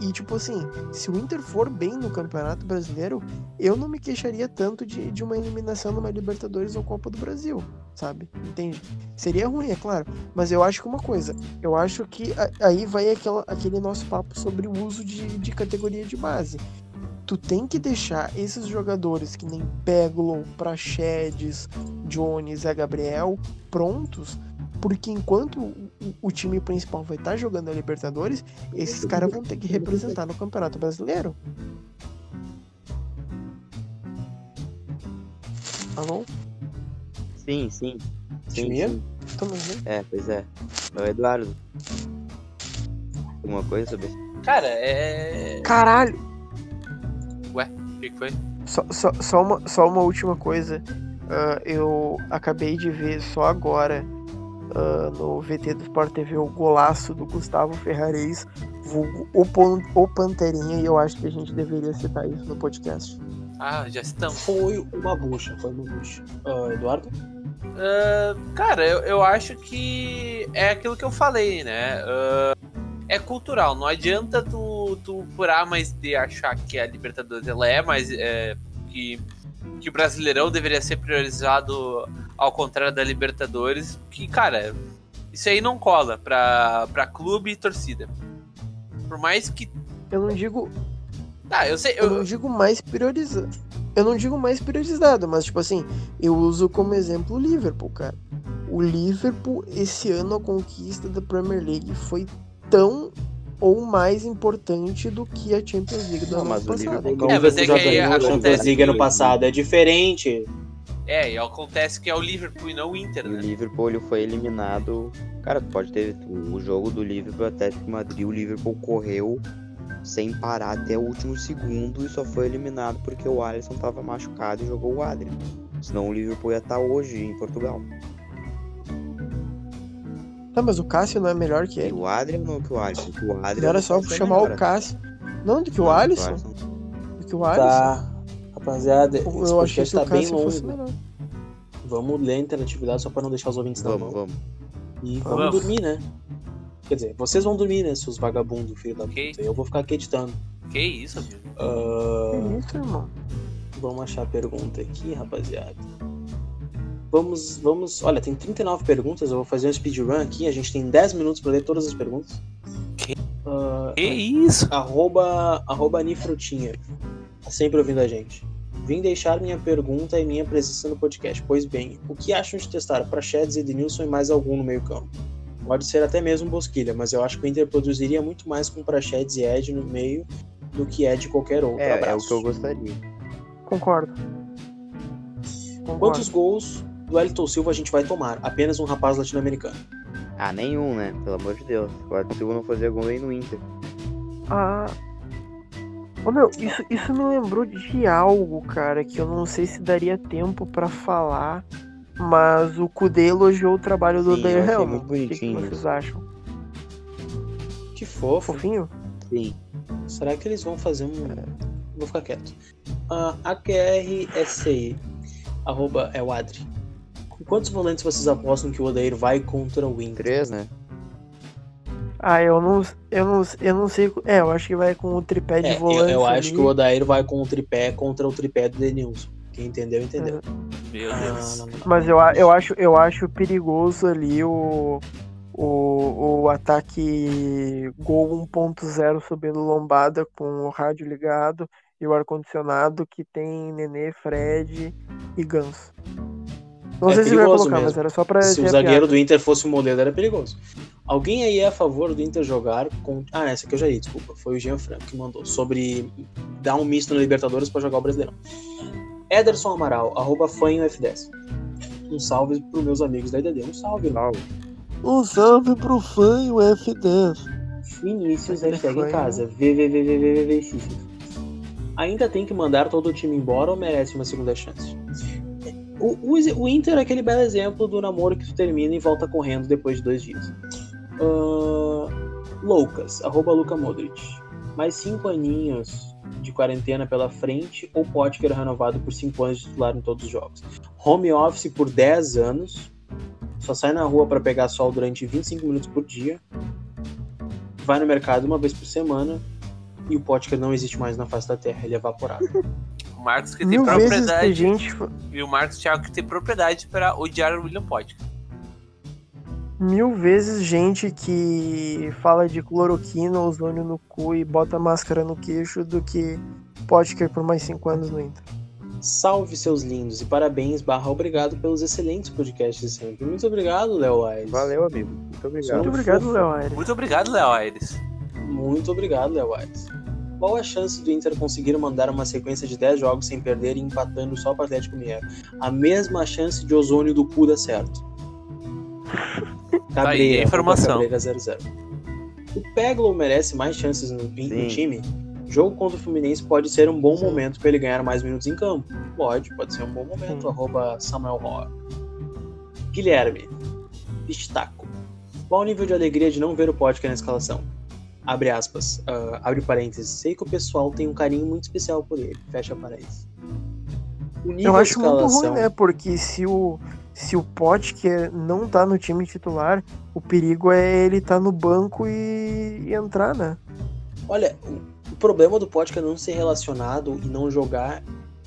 E, e, tipo assim, se o Inter for bem no Campeonato Brasileiro, eu não me queixaria tanto de, de uma eliminação numa Libertadores ou Copa do Brasil, sabe? Entende? Seria ruim, é claro. Mas eu acho que uma coisa, eu acho que aí vai aquela, aquele nosso papo sobre o uso de, de categoria de base. Tu tem que deixar esses jogadores que nem Peglo, Praxedes, Jones, e Gabriel prontos porque enquanto o, o time principal vai estar tá jogando a Libertadores, esses caras vão ter que representar no Campeonato Brasileiro. Alô? Sim, sim. Sim, sim. É, pois é. É o Eduardo. Alguma coisa sobre isso? Cara, é. Caralho! Ué, o que, foi? Só, só, só, uma, só uma última coisa. Uh, eu acabei de ver só agora uh, no VT do Sport TV o golaço do Gustavo Ferrares, vulgo o, o Panterinha, e eu acho que a gente deveria citar isso no podcast. Ah, já estamos. Foi uma bucha, foi uma bucha. Uh, Eduardo? Uh, cara, eu, eu acho que é aquilo que eu falei, né? É cultural, não adianta tu, tu por A mais de achar que a Libertadores ela é mais. É, que, que o Brasileirão deveria ser priorizado ao contrário da Libertadores, que, cara, isso aí não cola pra, pra clube e torcida. Por mais que. Eu não digo. Ah, eu sei. Eu, eu não digo mais priorizado. Eu não digo mais priorizado, mas, tipo assim, eu uso como exemplo o Liverpool, cara. O Liverpool, esse ano, a conquista da Premier League foi tão ou mais importante do que a Champions League do não, ano passado. É, mas é que aí a Champions League ano passado é diferente. É, e acontece que é o Liverpool e não o Inter, né? O Liverpool ele foi eliminado. Cara, pode ter o jogo do Liverpool até que Madrid, o Liverpool correu sem parar até o último segundo e só foi eliminado porque o Alisson estava machucado e jogou o Adrian. Senão o Liverpool ia estar tá hoje em Portugal. Tá, mas o Cássio não é melhor que ele. o Adrian não que o Alisson. Que o Adrian Era só chamar o Cássio. Não, do que o Alisson. Do que o Alisson. Tá. Rapaziada, eu, achei que tá bem longo. Vamos ler a interatividade só pra não deixar os ouvintes vamos, Vamos, E vamos, vamos dormir, né? Quer dizer, vocês vão dormir, né, seus vagabundos, filho da Ok. puta. Eu vou ficar aqui editando. Que isso, amigo? Ah, Que isso, irmão? vamos achar a pergunta aqui, rapaziada. Vamos, vamos. Olha, tem 39 perguntas. Eu vou fazer um speedrun aqui. A gente tem 10 minutos pra ler todas as perguntas. Que- Ah, Que isso? arroba, arroba Nifrutinha. Tá sempre ouvindo a gente. Vim deixar minha pergunta e minha presença no podcast. Pois bem, o que acham de testar Prachedes, Edenilson e mais algum no meio campo? Pode ser até mesmo Bosquilha, mas eu acho que o Inter produziria muito mais com Prachedes e Ed no meio do que Ed qualquer outro. É, é o Abraço. que eu gostaria. Concordo. Concordo. Quantos gols do Elton Silva a gente vai tomar? Apenas um rapaz latino-americano. Ah, nenhum, né? Pelo amor de Deus. O Eduardo Silva não fazia gol nem no Inter. Ah. Ô meu, isso, isso me lembrou de algo, cara, que eu não sei se daria tempo pra falar, mas o Kudê elogiou o trabalho do Helman. muito O que, que bonitinho vocês acham? Que fofo. Fofinho? Sim. Será que eles vão fazer um. Vou ficar quieto. Ah, AQRSI. Arroba é o Adri. Com quantos volantes vocês apostam que o Odair vai contra o Inter? Três, né? Ah, eu não, eu não, eu não sei. É, eu acho que vai com o tripé de É, eu, volante. eu acho ali. que o Odair vai com o tripé contra o tripé do Denilson. Quem entendeu, entendeu. Meu Deus. Ah, Mas eu, a- eu, acho, eu acho perigoso ali o, o, o ataque gol 1.0 subindo lombada com o rádio ligado e o ar-condicionado que tem Nenê, Fred e Ganso. Não É sei se vai perigoso colocar, mesmo. mas era só pra Se o zagueiro piada. do Inter fosse o Moledo, era perigoso. Alguém aí é a favor do Inter jogar com. Ah, essa aqui eu já li, desculpa. Foi o Jean Franco que mandou. Sobre dar um misto na Libertadores pra jogar o Brasileirão. Ederson Amaral, arroba fanho F10. Um salve pros meus amigos da IDD. Um salve. Salve. Um salve pro fã e o F10. Vinícius, hashtag em casa. VVVVVVX. Ainda tem que mandar todo o time embora ou merece uma segunda chance? O, o, o Inter é aquele belo exemplo do namoro que tu termina e volta correndo depois de dois dias. Ahn, Loucas, arroba Luca Modric. Mais cinco aninhos de quarentena pela frente ou Potker renovado por cinco anos de titular em todos os jogos. Home office por 10 anos. Só sai na rua para pegar sol durante 25 minutos por dia vai no mercado uma vez por semana e o Potker não existe mais na face da Terra, ele é evaporado. Marcos que tem Mil vezes tem propriedade. gente. E o Marcos Thiago que tem propriedade pra odiar o William Potker. Mil vezes gente que fala de cloroquina, ozônio no cu e bota máscara no queixo do que Potker por mais cinco anos no Inter. Salve seus lindos e parabéns, barra obrigado pelos excelentes podcasts de sempre. Muito obrigado, Léo Aires. Valeu, amigo. Muito obrigado. Muito obrigado. Léo Aires. Muito obrigado, Léo Aires. Muito obrigado, Léo Aires. Qual a chance do Inter conseguir mandar uma sequência de 10 jogos sem perder e empatando só para o Atlético Mineiro? A mesma chance de ozônio do cu dar certo. Tá aí a informação. Cabreira 00. O Peglo merece mais chances no, no Sim. time? Jogo contra o Fluminense pode ser um bom momento para ele ganhar mais minutos em campo. Pode, pode ser um bom momento. Sim. Arroba Samuel Hor. Guilherme. Destaco. Qual o nível de alegria de não ver o Potker na escalação? Abre aspas. ah, abre parênteses. Sei que o pessoal tem um carinho muito especial por ele. Fecha parênteses. O nível Eu acho muito escalação. ruim, né? Porque se o, se o Potker não tá no time titular, o perigo é ele tá no banco e, e entrar, né? Olha, o- problema do Potker não ser relacionado e não jogar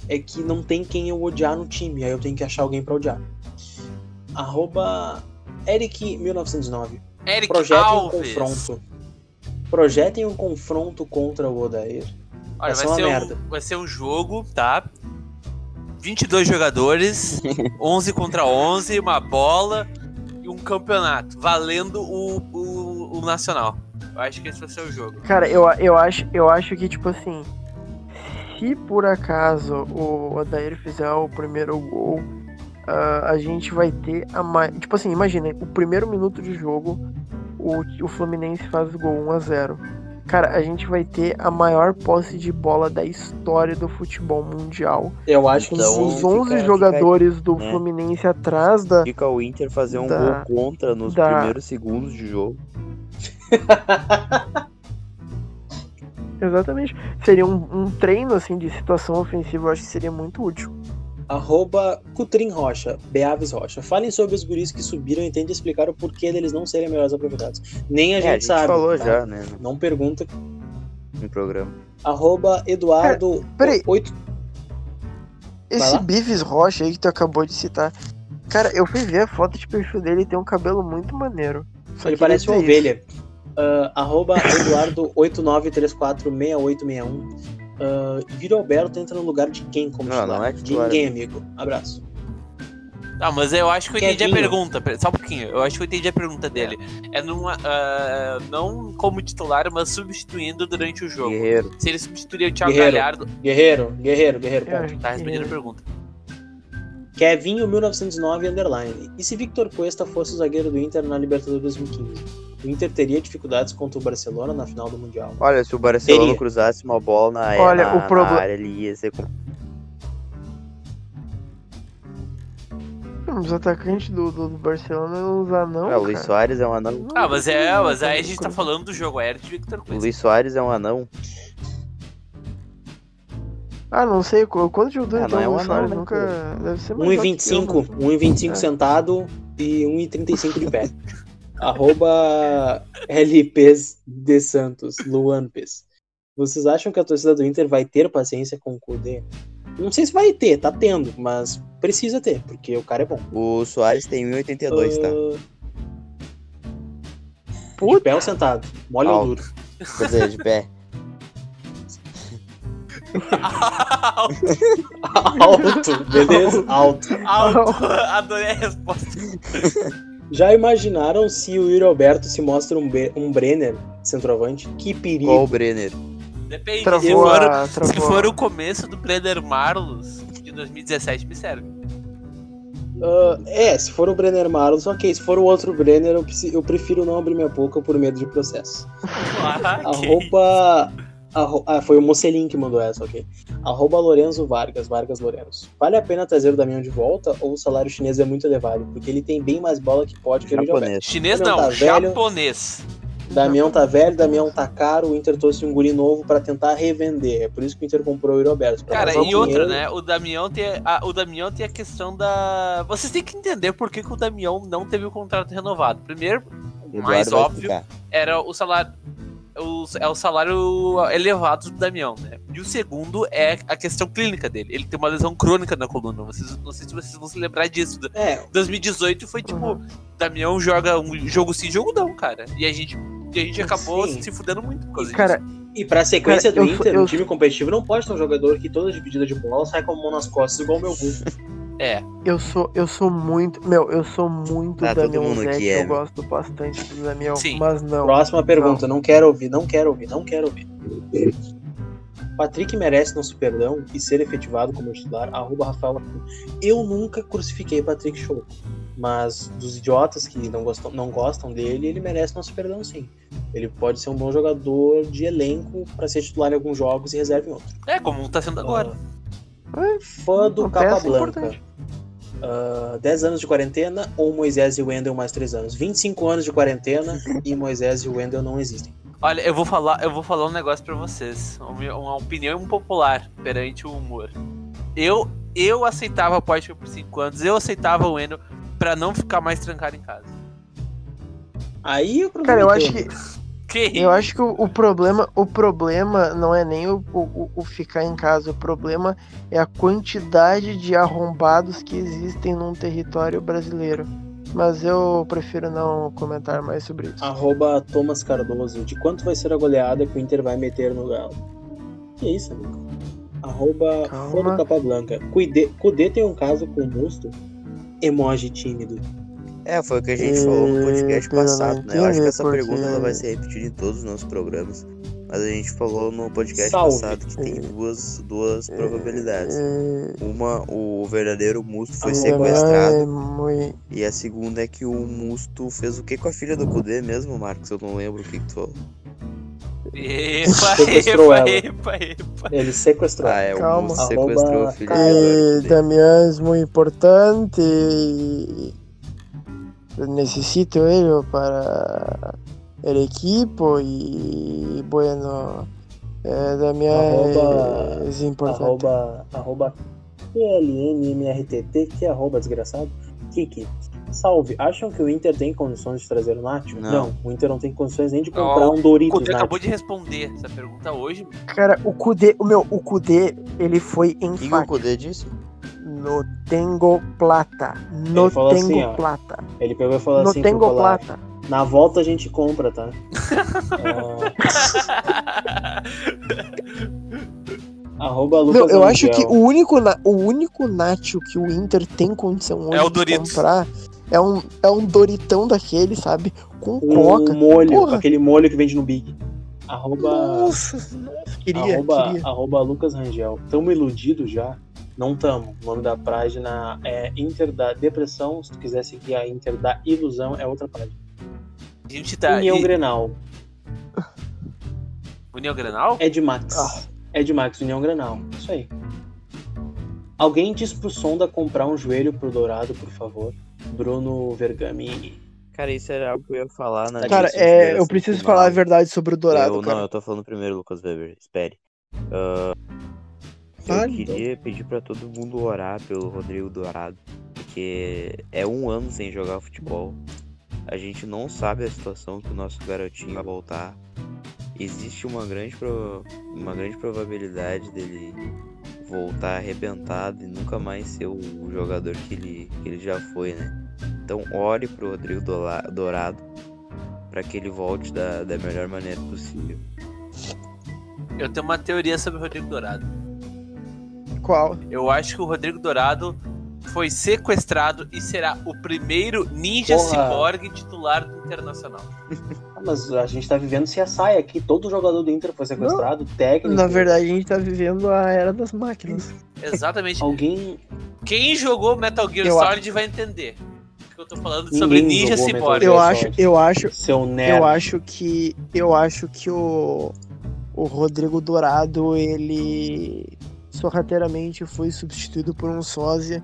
é que não tem quem eu odiar no time. Aí eu tenho que achar alguém pra odiar. Arroba Eric1909. Eric Projetem um Alves. confronto. Projetem um confronto contra o Odair. Olha, Vai uma ser, um, merda. vai ser um jogo, tá? 22 jogadores, 11 contra 11, uma bola e um campeonato, valendo o, o, o Nacional. Eu acho que esse vai ser o jogo. Cara, eu, eu, acho, eu acho que, tipo assim, se por acaso o Odair fizer o primeiro gol, ah, a gente vai ter a mais. Tipo assim, imagina, o primeiro minuto de jogo, o, o Fluminense faz o gol 1x0. Cara, a gente vai ter a maior posse de bola da história do futebol mundial. Eu acho que Então, os fica- 11 fica jogadores do né? Fluminense atrás da. Fica o Inter fazer um Da- gol contra nos da- primeiros segundos de jogo. Exatamente. Seria um, um treino assim de situação ofensiva, eu acho que seria muito útil. Arroba Cutrim Rocha, Beaves Rocha. Falem sobre os guris que subiram e tentem explicar o porquê deles não serem melhores aproveitados. Nem a, É, gente, a gente sabe. falou tá? já, né, Não pergunta. no programa. Arroba Eduardo. peraí. 8... Esse. Bives Rocha aí que tu acabou de citar. Cara, eu fui ver a foto de perfil dele e tem um cabelo muito maneiro. Só Ele parece uma ovelha. Ah, arroba Eduardo 89346861. Uh, Viro Alberto entra no lugar de quem como Não, titular? não é de ninguém, amigo. Abraço. Ah, mas eu acho que eu entendi a pergunta. Só um pouquinho. Eu acho que eu entendi a pergunta dele. É numa. ah, não como titular, mas substituindo durante o jogo. Guerreiro. Se ele substituir o Thiago Guerreiro. Galhardo. Guerreiro, guerreiro, guerreiro. Ponto. Tá respondendo a pergunta. Kevinho 1909 underline. E se Victor Cuesta fosse o zagueiro do Inter na Libertadores 2015? O Inter teria dificuldades contra o Barcelona na final do Mundial. Olha, se o Barcelona Teria. cruzasse uma bola na, Olha, na, o proble- na área, ele ia ser. Os atacantes do, do, do Barcelona não usar não, Ah, o Luiz. Soares é um anão. Ah, mas é, mas aí a gente tá falando do jogo aéreo de Victor O Cuesta. Luiz Soares é um anão. Ah, não sei, qu- quanto de altura Ah, então não é um o anão, Soares né, nunca... Deve ser mais alto que eu, 1,25. mas- 1,25 É. sentado e 1,35 de pé. Arroba LPs de Santos, Luanpes. Vocês acham que a torcida do Inter vai ter paciência com o Kudê? Não sei se vai ter, tá tendo, mas precisa ter, porque o cara é bom. O Soares tem 1,82, tá? Ah, De Puta. pé ou sentado? Mole ou Alto. duro? Quer dizer, de pé. Alto, beleza? Alto. Alto. Adorei a resposta. Já imaginaram se o Yuri Alberto se mostra um, Be- um Brenner centroavante? Que perigo. Qual o Brenner? Depende. Se Travou for, a... se for a... o começo do Brenner Marlos de 2017, me serve. Ah, é, se for o Brenner Marlos, ok. Se for o outro Brenner, eu, eu prefiro não abrir minha boca por medo de processo. Ah, ok. Arroba. Arro- ah, foi o Mocelin que mandou essa, ok. Arroba Lorenzo Vargas, Vargas Lorenzo. Vale a pena trazer o Damião de volta ou o salário chinês é muito elevado? Porque ele tem bem mais bola que pode que o Yuri Alberto. Japonês. Chinês Não, não, tá velho. japonês. Damião tá velho, Damião tá caro, o Inter trouxe um guri novo pra tentar revender. É por isso que o Inter comprou o pra Cara, e outra, dinheiro. né? O Damião tem a, o Damião tem a questão da. Vocês têm que entender por que, que o Damião não teve o contrato renovado. Primeiro, o mais óbvio era o salário. O- é o salário elevado do Damião, né? E o segundo é a questão clínica dele. Ele tem uma lesão crônica na coluna. Vocês, não sei se vocês vão se lembrar disso. É, 2018 foi tipo, Uhum. Damião joga um jogo sim, jogo não, cara. E a gente, e a gente acabou Sim. se fudendo muito por causa Cara, disso. e pra sequência Cara, do eu- Inter, eu- um time competitivo não pode ter um jogador que toda dividida de bola sai com a mão nas costas igual o meu Hulk. É. eu sou, eu sou muito... Meu, eu sou muito Tá, todo Damião mundo aqui é, eu meu. gosto bastante do Damião, Sim. mas não. Próxima pergunta, não. quero ouvir, não quero ouvir, não quero ouvir. Patrick merece nosso perdão e ser efetivado como titular, arroba Rafael Arthur. Eu nunca crucifiquei Patrick Show, mas dos idiotas que não gostam, não gostam dele, ele merece nosso perdão sim. Ele pode ser um bom jogador de elenco pra ser titular em alguns jogos e reserva em outros. É, como tá sendo agora. Fã do Uma Capa peça Blanca. importante. Ah, 10 anos de quarentena ou Moisés e Wendel mais 3 anos? 25 anos de quarentena e Moisés e Wendel não existem. Olha, eu vou falar, eu vou falar um negócio pra vocês, uma, uma opinião impopular perante o humor. Eu eu aceitava a Poitka por 5 anos, eu aceitava o Eno pra não ficar mais trancado em casa. Aí o Cara, eu problema é acho que Que Eu acho que o, o problema, o problema não é nem o, o, o ficar em casa, o problema é a quantidade de arrombados que existem num território brasileiro. Mas eu prefiro não comentar mais sobre isso. Arroba Thomas Cardoso. De quanto vai ser a goleada que o Inter vai meter no Galo? Que isso, amigo? Arroba Calma. Fã do Capa Blanca. Cuide, Cudê tem um caso com o Musto? Emoji tímido. É, foi o que a gente falou no podcast É, passado, né? Eu acho que essa pergunta ela vai ser repetida em todos os nossos programas. Mas a gente falou no podcast Salve. passado que tem duas, duas probabilidades. É, Uma, o verdadeiro Musto foi sequestrado. é muito- E a segunda é que o Musto fez o que com a filha do Kudê mesmo, Marcos? Eu não lembro o que, que tu falou. Epa, Sequestrou epa, ela. epa, epa. Ele sequestrou. Ah, é, o Calma. Musto sequestrou a filha Kudê. también es muy importante necesito ello para el equipo y bueno, eh, Damián Arroba- es importante. Arroba, arroba PLNMRTT, que é arroba desgraçado. Kiki. Salve, acham que o Inter tem condições de trazer o Nacho? Não. Não, o Inter não tem condições nem de comprar um Doritos O Kudê acabou de responder essa pergunta hoje. Cara, o Kudê, o meu, o Kudê, ele foi O que, que o enfático. Kudê disse? No tengo plata. No Ele falou tengo assim, ó, plata. Ele pegou e falou No assim pro tengo Colar, plata. na volta a gente compra, tá? Ah, arroba Lucas Meu, eu acho que o único, o único Nacho que o Inter tem condição hoje É o de comprar é um, é um Doritão daquele, sabe? Com Um coca. molho, Porra. aquele molho que vende no Big. Arroba, Nossa, nossa, queria, arroba, queria. arroba Lucas Rangel. Tamo iludido já? Não tamo. O nome da página é Inter da Depressão. Se tu quiser seguir a Inter da Ilusão, é outra página. A gente tá. União e- Grenal. União Grenal? É de Max. Ah. É de Max, União Grenal. Isso aí. Alguém diz pro Sonda comprar um joelho pro Dourado, por favor. Bruno Vergami. Cara, isso era algo que eu ia falar na Cara, lista de é, eu consideração preciso falar a verdade sobre o Dourado, eu, cara. Não, eu tô falando primeiro, Lucas Weber. Espere. Fale, eu queria pedir pra todo mundo orar pelo Rodrigo Dourado, porque é um ano sem jogar futebol. A gente não sabe a situação que o nosso garotinho vai voltar. Existe uma grande, pro- uma grande probabilidade dele voltar arrebentado e nunca mais ser o jogador que ele, que ele já foi, né? Então ore pro Rodrigo Dourado para que ele volte da, da melhor maneira possível. Eu tenho uma teoria sobre o Rodrigo Dourado. Qual? Eu acho que o Rodrigo Dourado foi sequestrado e será o primeiro ninja Porra. ciborgue titular do Internacional. Ah, mas a gente tá vivendo CSI aqui. Todo jogador do Inter foi sequestrado, técnico. Na verdade, a gente tá vivendo a era das máquinas. Exatamente. Alguém. Quem jogou Metal Gear Eu Solid vai entender. O que eu tô falando sobre Ninguém ninja ciborgue. Eu acho, eu acho, Seu nerd. eu acho que, eu acho que o, o Rodrigo Dourado, ele sorrateiramente foi substituído por um sósia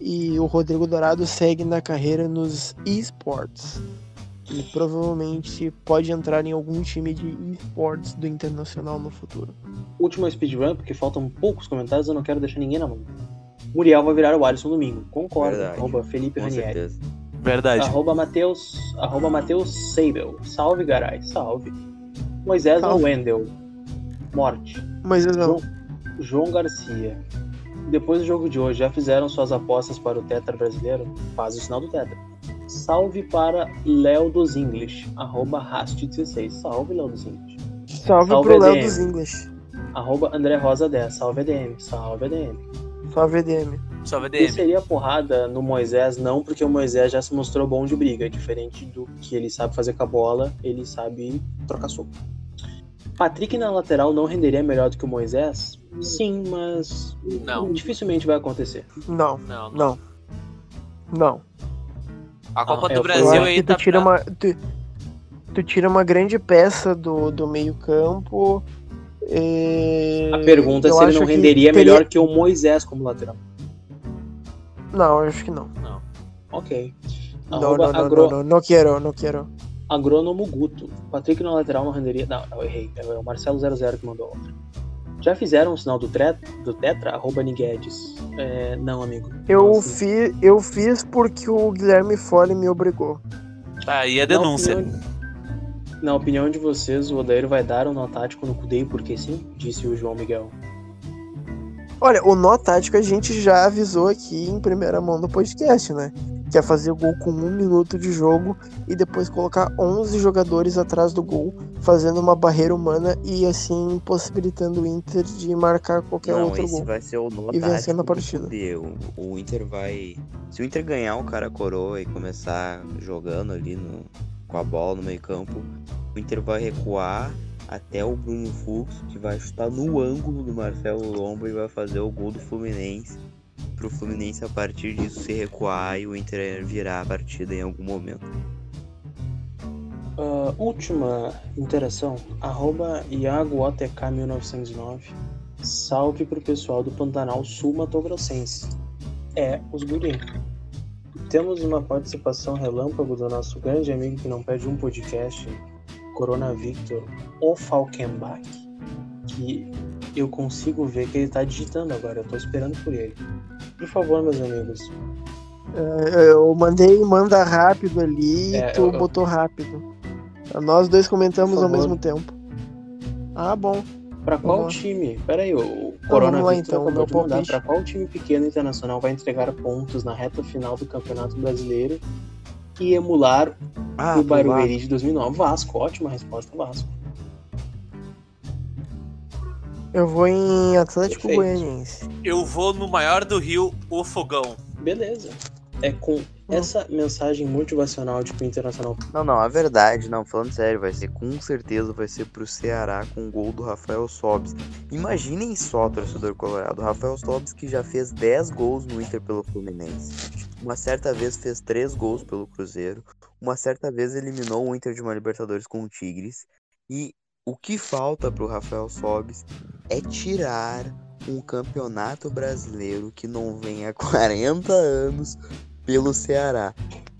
e o Rodrigo Dourado segue na carreira nos esports. Ele provavelmente pode entrar em algum time de esports do Internacional no futuro. Última speedrun, porque faltam poucos comentários, eu não quero deixar ninguém na mão. Muriel vai virar o Alisson domingo. Concordo. Verdade. Arroba Felipe Com Ranieri. certeza. Verdade. Arroba Matheus. Arroba Matheus Seibel. Salve, Garay. Salve. Moisés Salve. Wendel. Morte. Eu não. João Garcia. Depois do jogo de hoje, já fizeram suas apostas para o Tetra brasileiro? Faz o sinal do Tetra. Salve para Léo dos English. Arroba Rast16. Salve, Léo dos English. Salve, Salve, pro Léo EDM. dos English. Arroba André Rosa 10. Salve, EDM. Salve, EDM. Salve, EDM. Só E VDM. seria porrada no Moisés, não, porque o Moisés já se mostrou bom de briga. Diferente do que ele sabe fazer com a bola, ele sabe trocar soco. Patrick na lateral não renderia melhor do que o Moisés? Sim, mas Não. dificilmente vai acontecer. Não, Não, não. não. Não. A Copa Ah, do Eu Brasil aí que tu tá tira pra- uma. Tu, tu tira uma grande peça do, do meio-campo. e A pergunta é se ele não que renderia teria- melhor que o Moisés como lateral. Não, eu acho que não. Ok. Não, Arroba não, não, agro- não, não, não quero, não quero. Agrônomo Guto. Patrick na lateral não renderia. Não, eu errei. É o Marcelo00 que mandou outra. Já fizeram o sinal do, tre... do Tetra? Arroba Niguedes. É, não, amigo. Eu, Não, assim. fi, eu fiz porque o Guilherme Fole me obrigou. Aí é Na denúncia. opinião- Na opinião de vocês, o Odair vai dar um nó tático no Cudei porque sim? Disse o João Miguel. Olha, o nó tático a gente já avisou aqui em primeira mão no podcast, né? Que é fazer gol com um minuto de jogo e depois colocar 11 jogadores atrás do gol, fazendo uma barreira humana e assim possibilitando o Inter de marcar qualquer Não, outro esse gol. vai ser o nó E vencendo a partida. O, o Inter vai. Se o Inter ganhar o cara coroa e começar jogando ali no, com a bola no meio campo, o Inter vai recuar até o Bruno Fux, que vai chutar no ângulo do Marcelo Lomba e vai fazer o gol do Fluminense. Pro Fluminense a partir disso se recuar e o Inter virar a partida em algum momento. Ah, última interação. Arroba IagoOTK1909. Salve pro pessoal do Pantanal Sul Mato Grossense. É, os guri. Temos uma participação relâmpago do nosso grande amigo que não pede um podcast, Corona Victor, o Falkenbach, que Eu consigo ver que ele tá digitando agora, eu tô esperando por ele. Por favor, meus amigos. É, eu mandei manda rápido ali É, e tu eu- eu- botou rápido. Nós dois comentamos ao mesmo tempo. Ah, bom. Pra qual lá. time? Pera aí, o vamos lá, coronavírus então, acabou de mandar. Pra qual time pequeno internacional vai entregar pontos na reta final do Campeonato Brasileiro e emular Ah, o Barueri de 2009? Vasco, ótima resposta, Vasco. Eu vou em Atlético Perfeito. Goianiense. Eu vou no maior do Rio, o Fogão. Beleza. É com essa mensagem motivacional de que o Internacional Não, não, a verdade, não, falando sério, vai ser com certeza vai ser pro Ceará com o gol do Rafael Sobis. Imaginem só, torcedor colorado, o Rafael Sobis que já fez 10 gols no Inter pelo Fluminense. Uma certa vez fez 3 gols pelo Cruzeiro, uma certa vez eliminou o Inter de uma Libertadores com o Tigres. E o que falta pro Rafael Sobis é tirar um campeonato brasileiro que não vem há 40 anos pelo Ceará.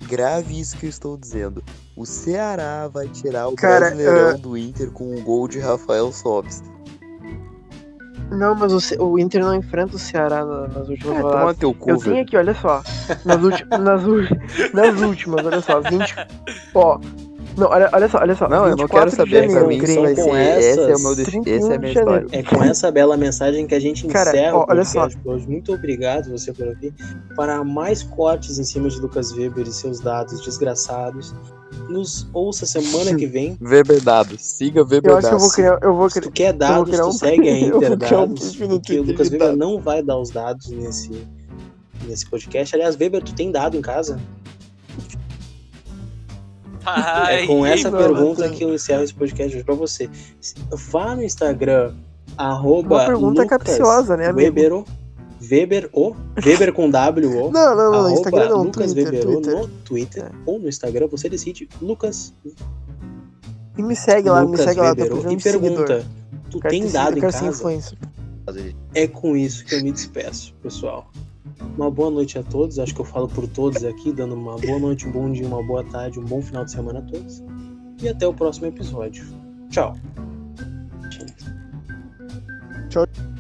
Grave isso que eu estou dizendo. O Ceará vai tirar o Cara, Brasileirão eh, do Inter com o gol de Rafael Sobis. Não, mas o, Ce- o Inter não enfrenta o Ceará na- nas últimas rodadas. toma teu cu, Eu tenho aqui, olha só. Nas, ulti- nas, nas últimas, olha só. 20. Ó. Não, olha, olha só, olha só. Não, eu não 24 quero saber, pra mim são vai com ser, esse é o essas meu destino, 31 essa é a minha história. É com essa bela mensagem que a gente Cara, encerra ó, o olha só. podcast hoje. Muito obrigado você por aqui. Para mais cortes em cima de Lucas Weber e seus dados desgraçados, nos ouça semana que vem. Weber dados, siga Weber Eu acho que eu vou criar. Eu vou Se criar. tu quer dados, tu um- segue a eu vou criar um porque o Lucas Weber dados. não vai dar os dados nesse, nesse podcast. Aliás, Weber, tu tem dado em casa? Ai, é com essa pergunta que eu encerro esse podcast hoje pra você. Vá no Instagram, arroba Uma pergunta Lucas capciosa, né, amigo? Weber, o- Weber, o, Weber com W, o, Não, não, não. Instagram não. Lucas Twitter, Weber, Twitter. no Twitter É. ou no Instagram, você decide Lucas, E me segue lá, me Lucas segue lá. Tô Weber, o. precisando e pergunta, tu tem dado em casa? É com isso que eu me despeço, pessoal. Uma boa noite a todos. Acho que eu falo por todos aqui, dando uma boa noite, um bom dia, uma boa tarde, um bom final de semana a todos. E até o próximo episódio. Tchau. Tchau.